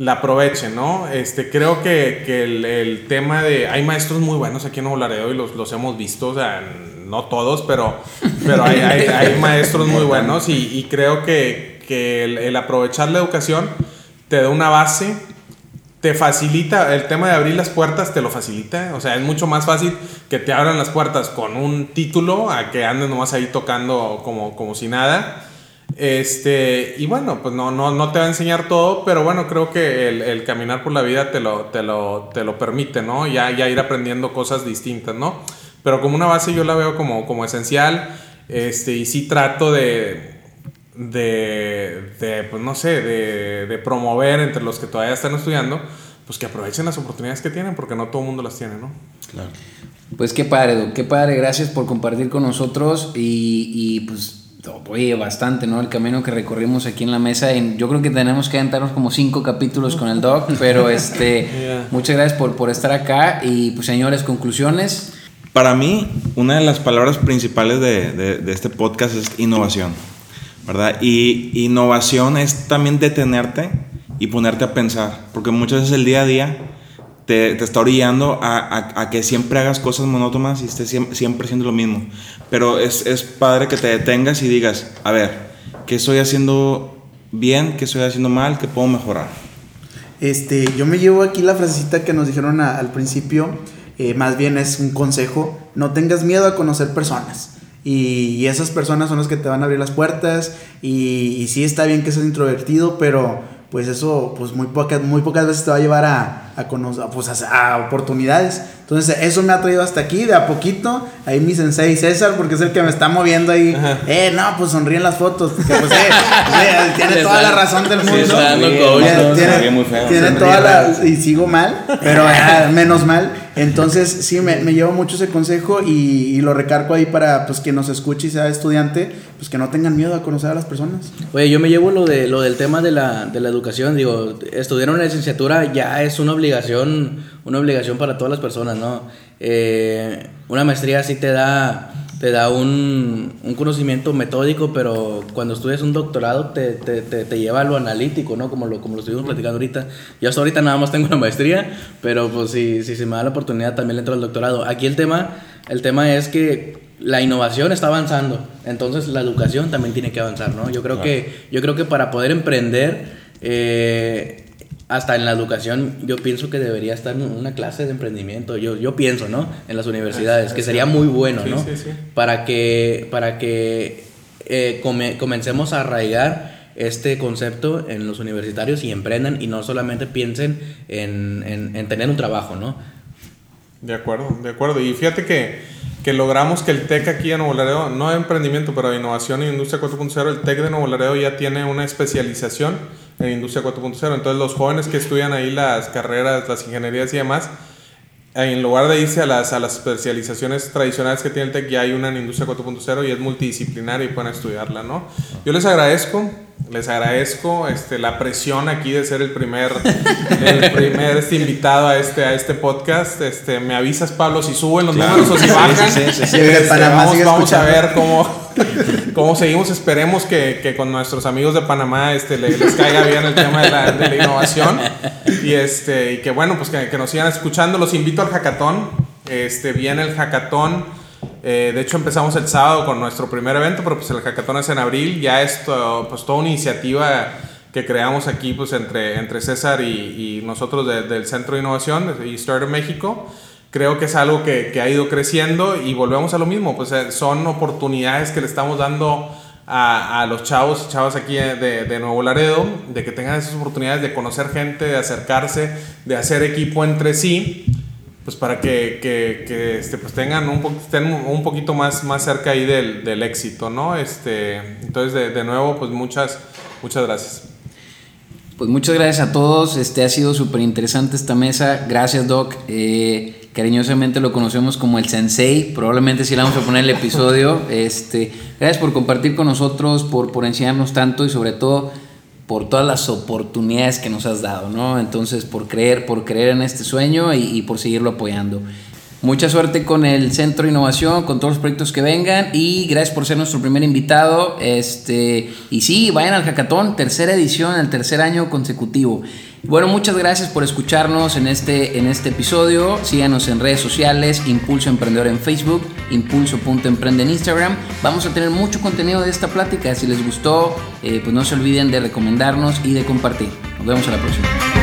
la aprovechen, ¿no? Este, creo que, que el, tema de... Hay maestros muy buenos aquí en Nuevo Laredo y los, los hemos visto, o sea, no todos, pero, pero hay, maestros muy buenos y, creo que, que el, el, aprovechar la educación te da una base, te facilita, el tema de abrir las puertas te lo facilita, o sea, es mucho más fácil que te abran las puertas con un título a que andes nomás ahí tocando como, como si nada. Este, y bueno, pues no, no, no te va a enseñar todo, pero bueno, creo que el, el caminar por la vida te lo, te lo, te lo permite, ¿no? Ya, ya ir aprendiendo cosas distintas, ¿no? Pero como una base yo la veo como, como esencial, este, y sí trato de, de, de pues no sé, de, de, promover entre los que todavía están estudiando, pues que aprovechen las oportunidades que tienen, porque no todo el mundo las tiene, ¿no? Claro. Pues qué padre, qué padre, gracias por compartir con nosotros y, y pues oye, bastante, ¿no? El camino que recorrimos aquí en la mesa. Y yo creo que tenemos que aventarnos como cinco capítulos con el doc, [LAUGHS] pero este, muchas gracias por, por estar acá. Y pues, señores, conclusiones. Para mí, una de las palabras principales de, de, de este podcast es innovación. ¿verdad? Y innovación es también detenerte y ponerte a pensar, porque muchas veces el día a día te, te está orillando a, a, a, que siempre hagas cosas monótonas y estés siempre, haciendo lo mismo. Pero es, es padre que te detengas y digas, a ver, ¿qué estoy haciendo bien? ¿Qué estoy haciendo mal? ¿Qué puedo mejorar? Este, yo me llevo aquí la frasecita que nos dijeron a, al principio, eh, más bien es un consejo, no tengas miedo a conocer personas. Y, y, esas personas son las que te van a abrir las puertas. Y, y sí está bien que seas introvertido, pero pues eso pues muy pocas, muy pocas veces te va a llevar a, a, conocer, pues a, a, oportunidades. Entonces eso me ha traído hasta aquí, de a poquito. Ahí mi sensei César, porque es el que me está moviendo ahí. Ajá. Eh, no, pues sonríen las fotos. Porque, pues, eh, eh, [LAUGHS] tiene toda la razón del mundo. Sí, tiene, tiene, tiene toda la... Y sigo mal, pero eh, menos mal. Entonces sí, me, me, llevo mucho ese consejo y, y, lo recargo ahí para pues quien nos escuche y sea estudiante, pues que no tengan miedo a conocer a las personas. Oye, yo me llevo lo, de, lo del tema de la, de la educación. Digo, estudiar una licenciatura ya es una obligación, una obligación para todas las personas, ¿no? Eh, una maestría sí te da, te da un, un, conocimiento metódico, pero cuando estudias un doctorado te, te, te, te, lleva a lo analítico, ¿no? Como lo, como lo estuvimos platicando ahorita. Yo hasta ahorita nada más tengo una maestría, pero pues si, si se me da la oportunidad también le entro al doctorado. Aquí el tema, el tema es que la innovación está avanzando, entonces la educación también tiene que avanzar, ¿no? Yo creo, que, yo creo que para poder emprender, eh, hasta en la educación, yo pienso que debería estar una clase de emprendimiento. Yo, yo pienso, ¿no? En las universidades, que sería muy bueno, ¿no? Sí, sí, sí. Para que, para que eh, come, comencemos a arraigar este concepto en los universitarios y emprendan y no solamente piensen en, en, en tener un trabajo, ¿no? De acuerdo, de acuerdo. Y fíjate que, que logramos que el TEC aquí en Nuevo Laredo, no de emprendimiento, pero de innovación e industria 4.0, el TEC de Nuevo Laredo ya tiene una especialización en Industria 4.0. Entonces los jóvenes que estudian ahí las carreras, las ingenierías y demás, en lugar de irse a las, a las especializaciones tradicionales que tiene el TEC, ya hay una en Industria 4.0 y es multidisciplinaria y pueden estudiarla, ¿no? Yo les agradezco, les agradezco este, la presión aquí de ser el primer, [LAUGHS] el primer este, invitado a este, a este podcast. Este, me avisas, Pablo, si suben los claro. números o si bajan. Sí, sí, sí, este, vamos, vamos a ver cómo, cómo seguimos. Esperemos que, que, con nuestros amigos de Panamá este, les, les caiga bien el tema de la, de la innovación. Y, este, y que bueno, pues que, que, nos sigan escuchando. Los invito al hackathon. Este, viene el hackathon. Eh, de hecho, empezamos el sábado con nuestro primer evento, pero pues el hackathon es en abril. Ya es pues, toda una iniciativa que creamos aquí pues, entre, entre César y, nosotros de, del Centro de Innovación y Startup México. Creo que es algo que, que, ha ido creciendo y volvemos a lo mismo. Pues eh, son oportunidades que le estamos dando a, a, los chavos y chavas aquí de, de, Nuevo Laredo, de que tengan esas oportunidades de conocer gente, de acercarse, de hacer equipo entre sí, pues para que, que, que este, pues tengan un, po estén un poquito más, más cerca ahí del, del éxito, ¿no? Este, entonces, de, de nuevo, pues muchas, muchas gracias. Pues muchas gracias a todos, este ha sido súper interesante esta mesa, gracias Doc. Eh, cariñosamente lo conocemos como el Sensei, probablemente si le vamos a poner el episodio. Este, gracias por compartir con nosotros, por, por enseñarnos tanto y sobre todo por todas las oportunidades que nos has dado, ¿no? Entonces, por creer, por creer en este sueño y, por seguirlo apoyando. Mucha suerte con el Centro de Innovación, con todos los proyectos que vengan y gracias por ser nuestro primer invitado. Este, y sí, vayan al Hackathon, tercera edición, el tercer año consecutivo. Bueno, muchas gracias por escucharnos en este, en este episodio. Síganos en redes sociales, Impulso Emprendedor en Facebook, Impulso.emprende en Instagram. Vamos a tener mucho contenido de esta plática. Si les gustó, eh, pues no se olviden de recomendarnos y de compartir. Nos vemos a la próxima.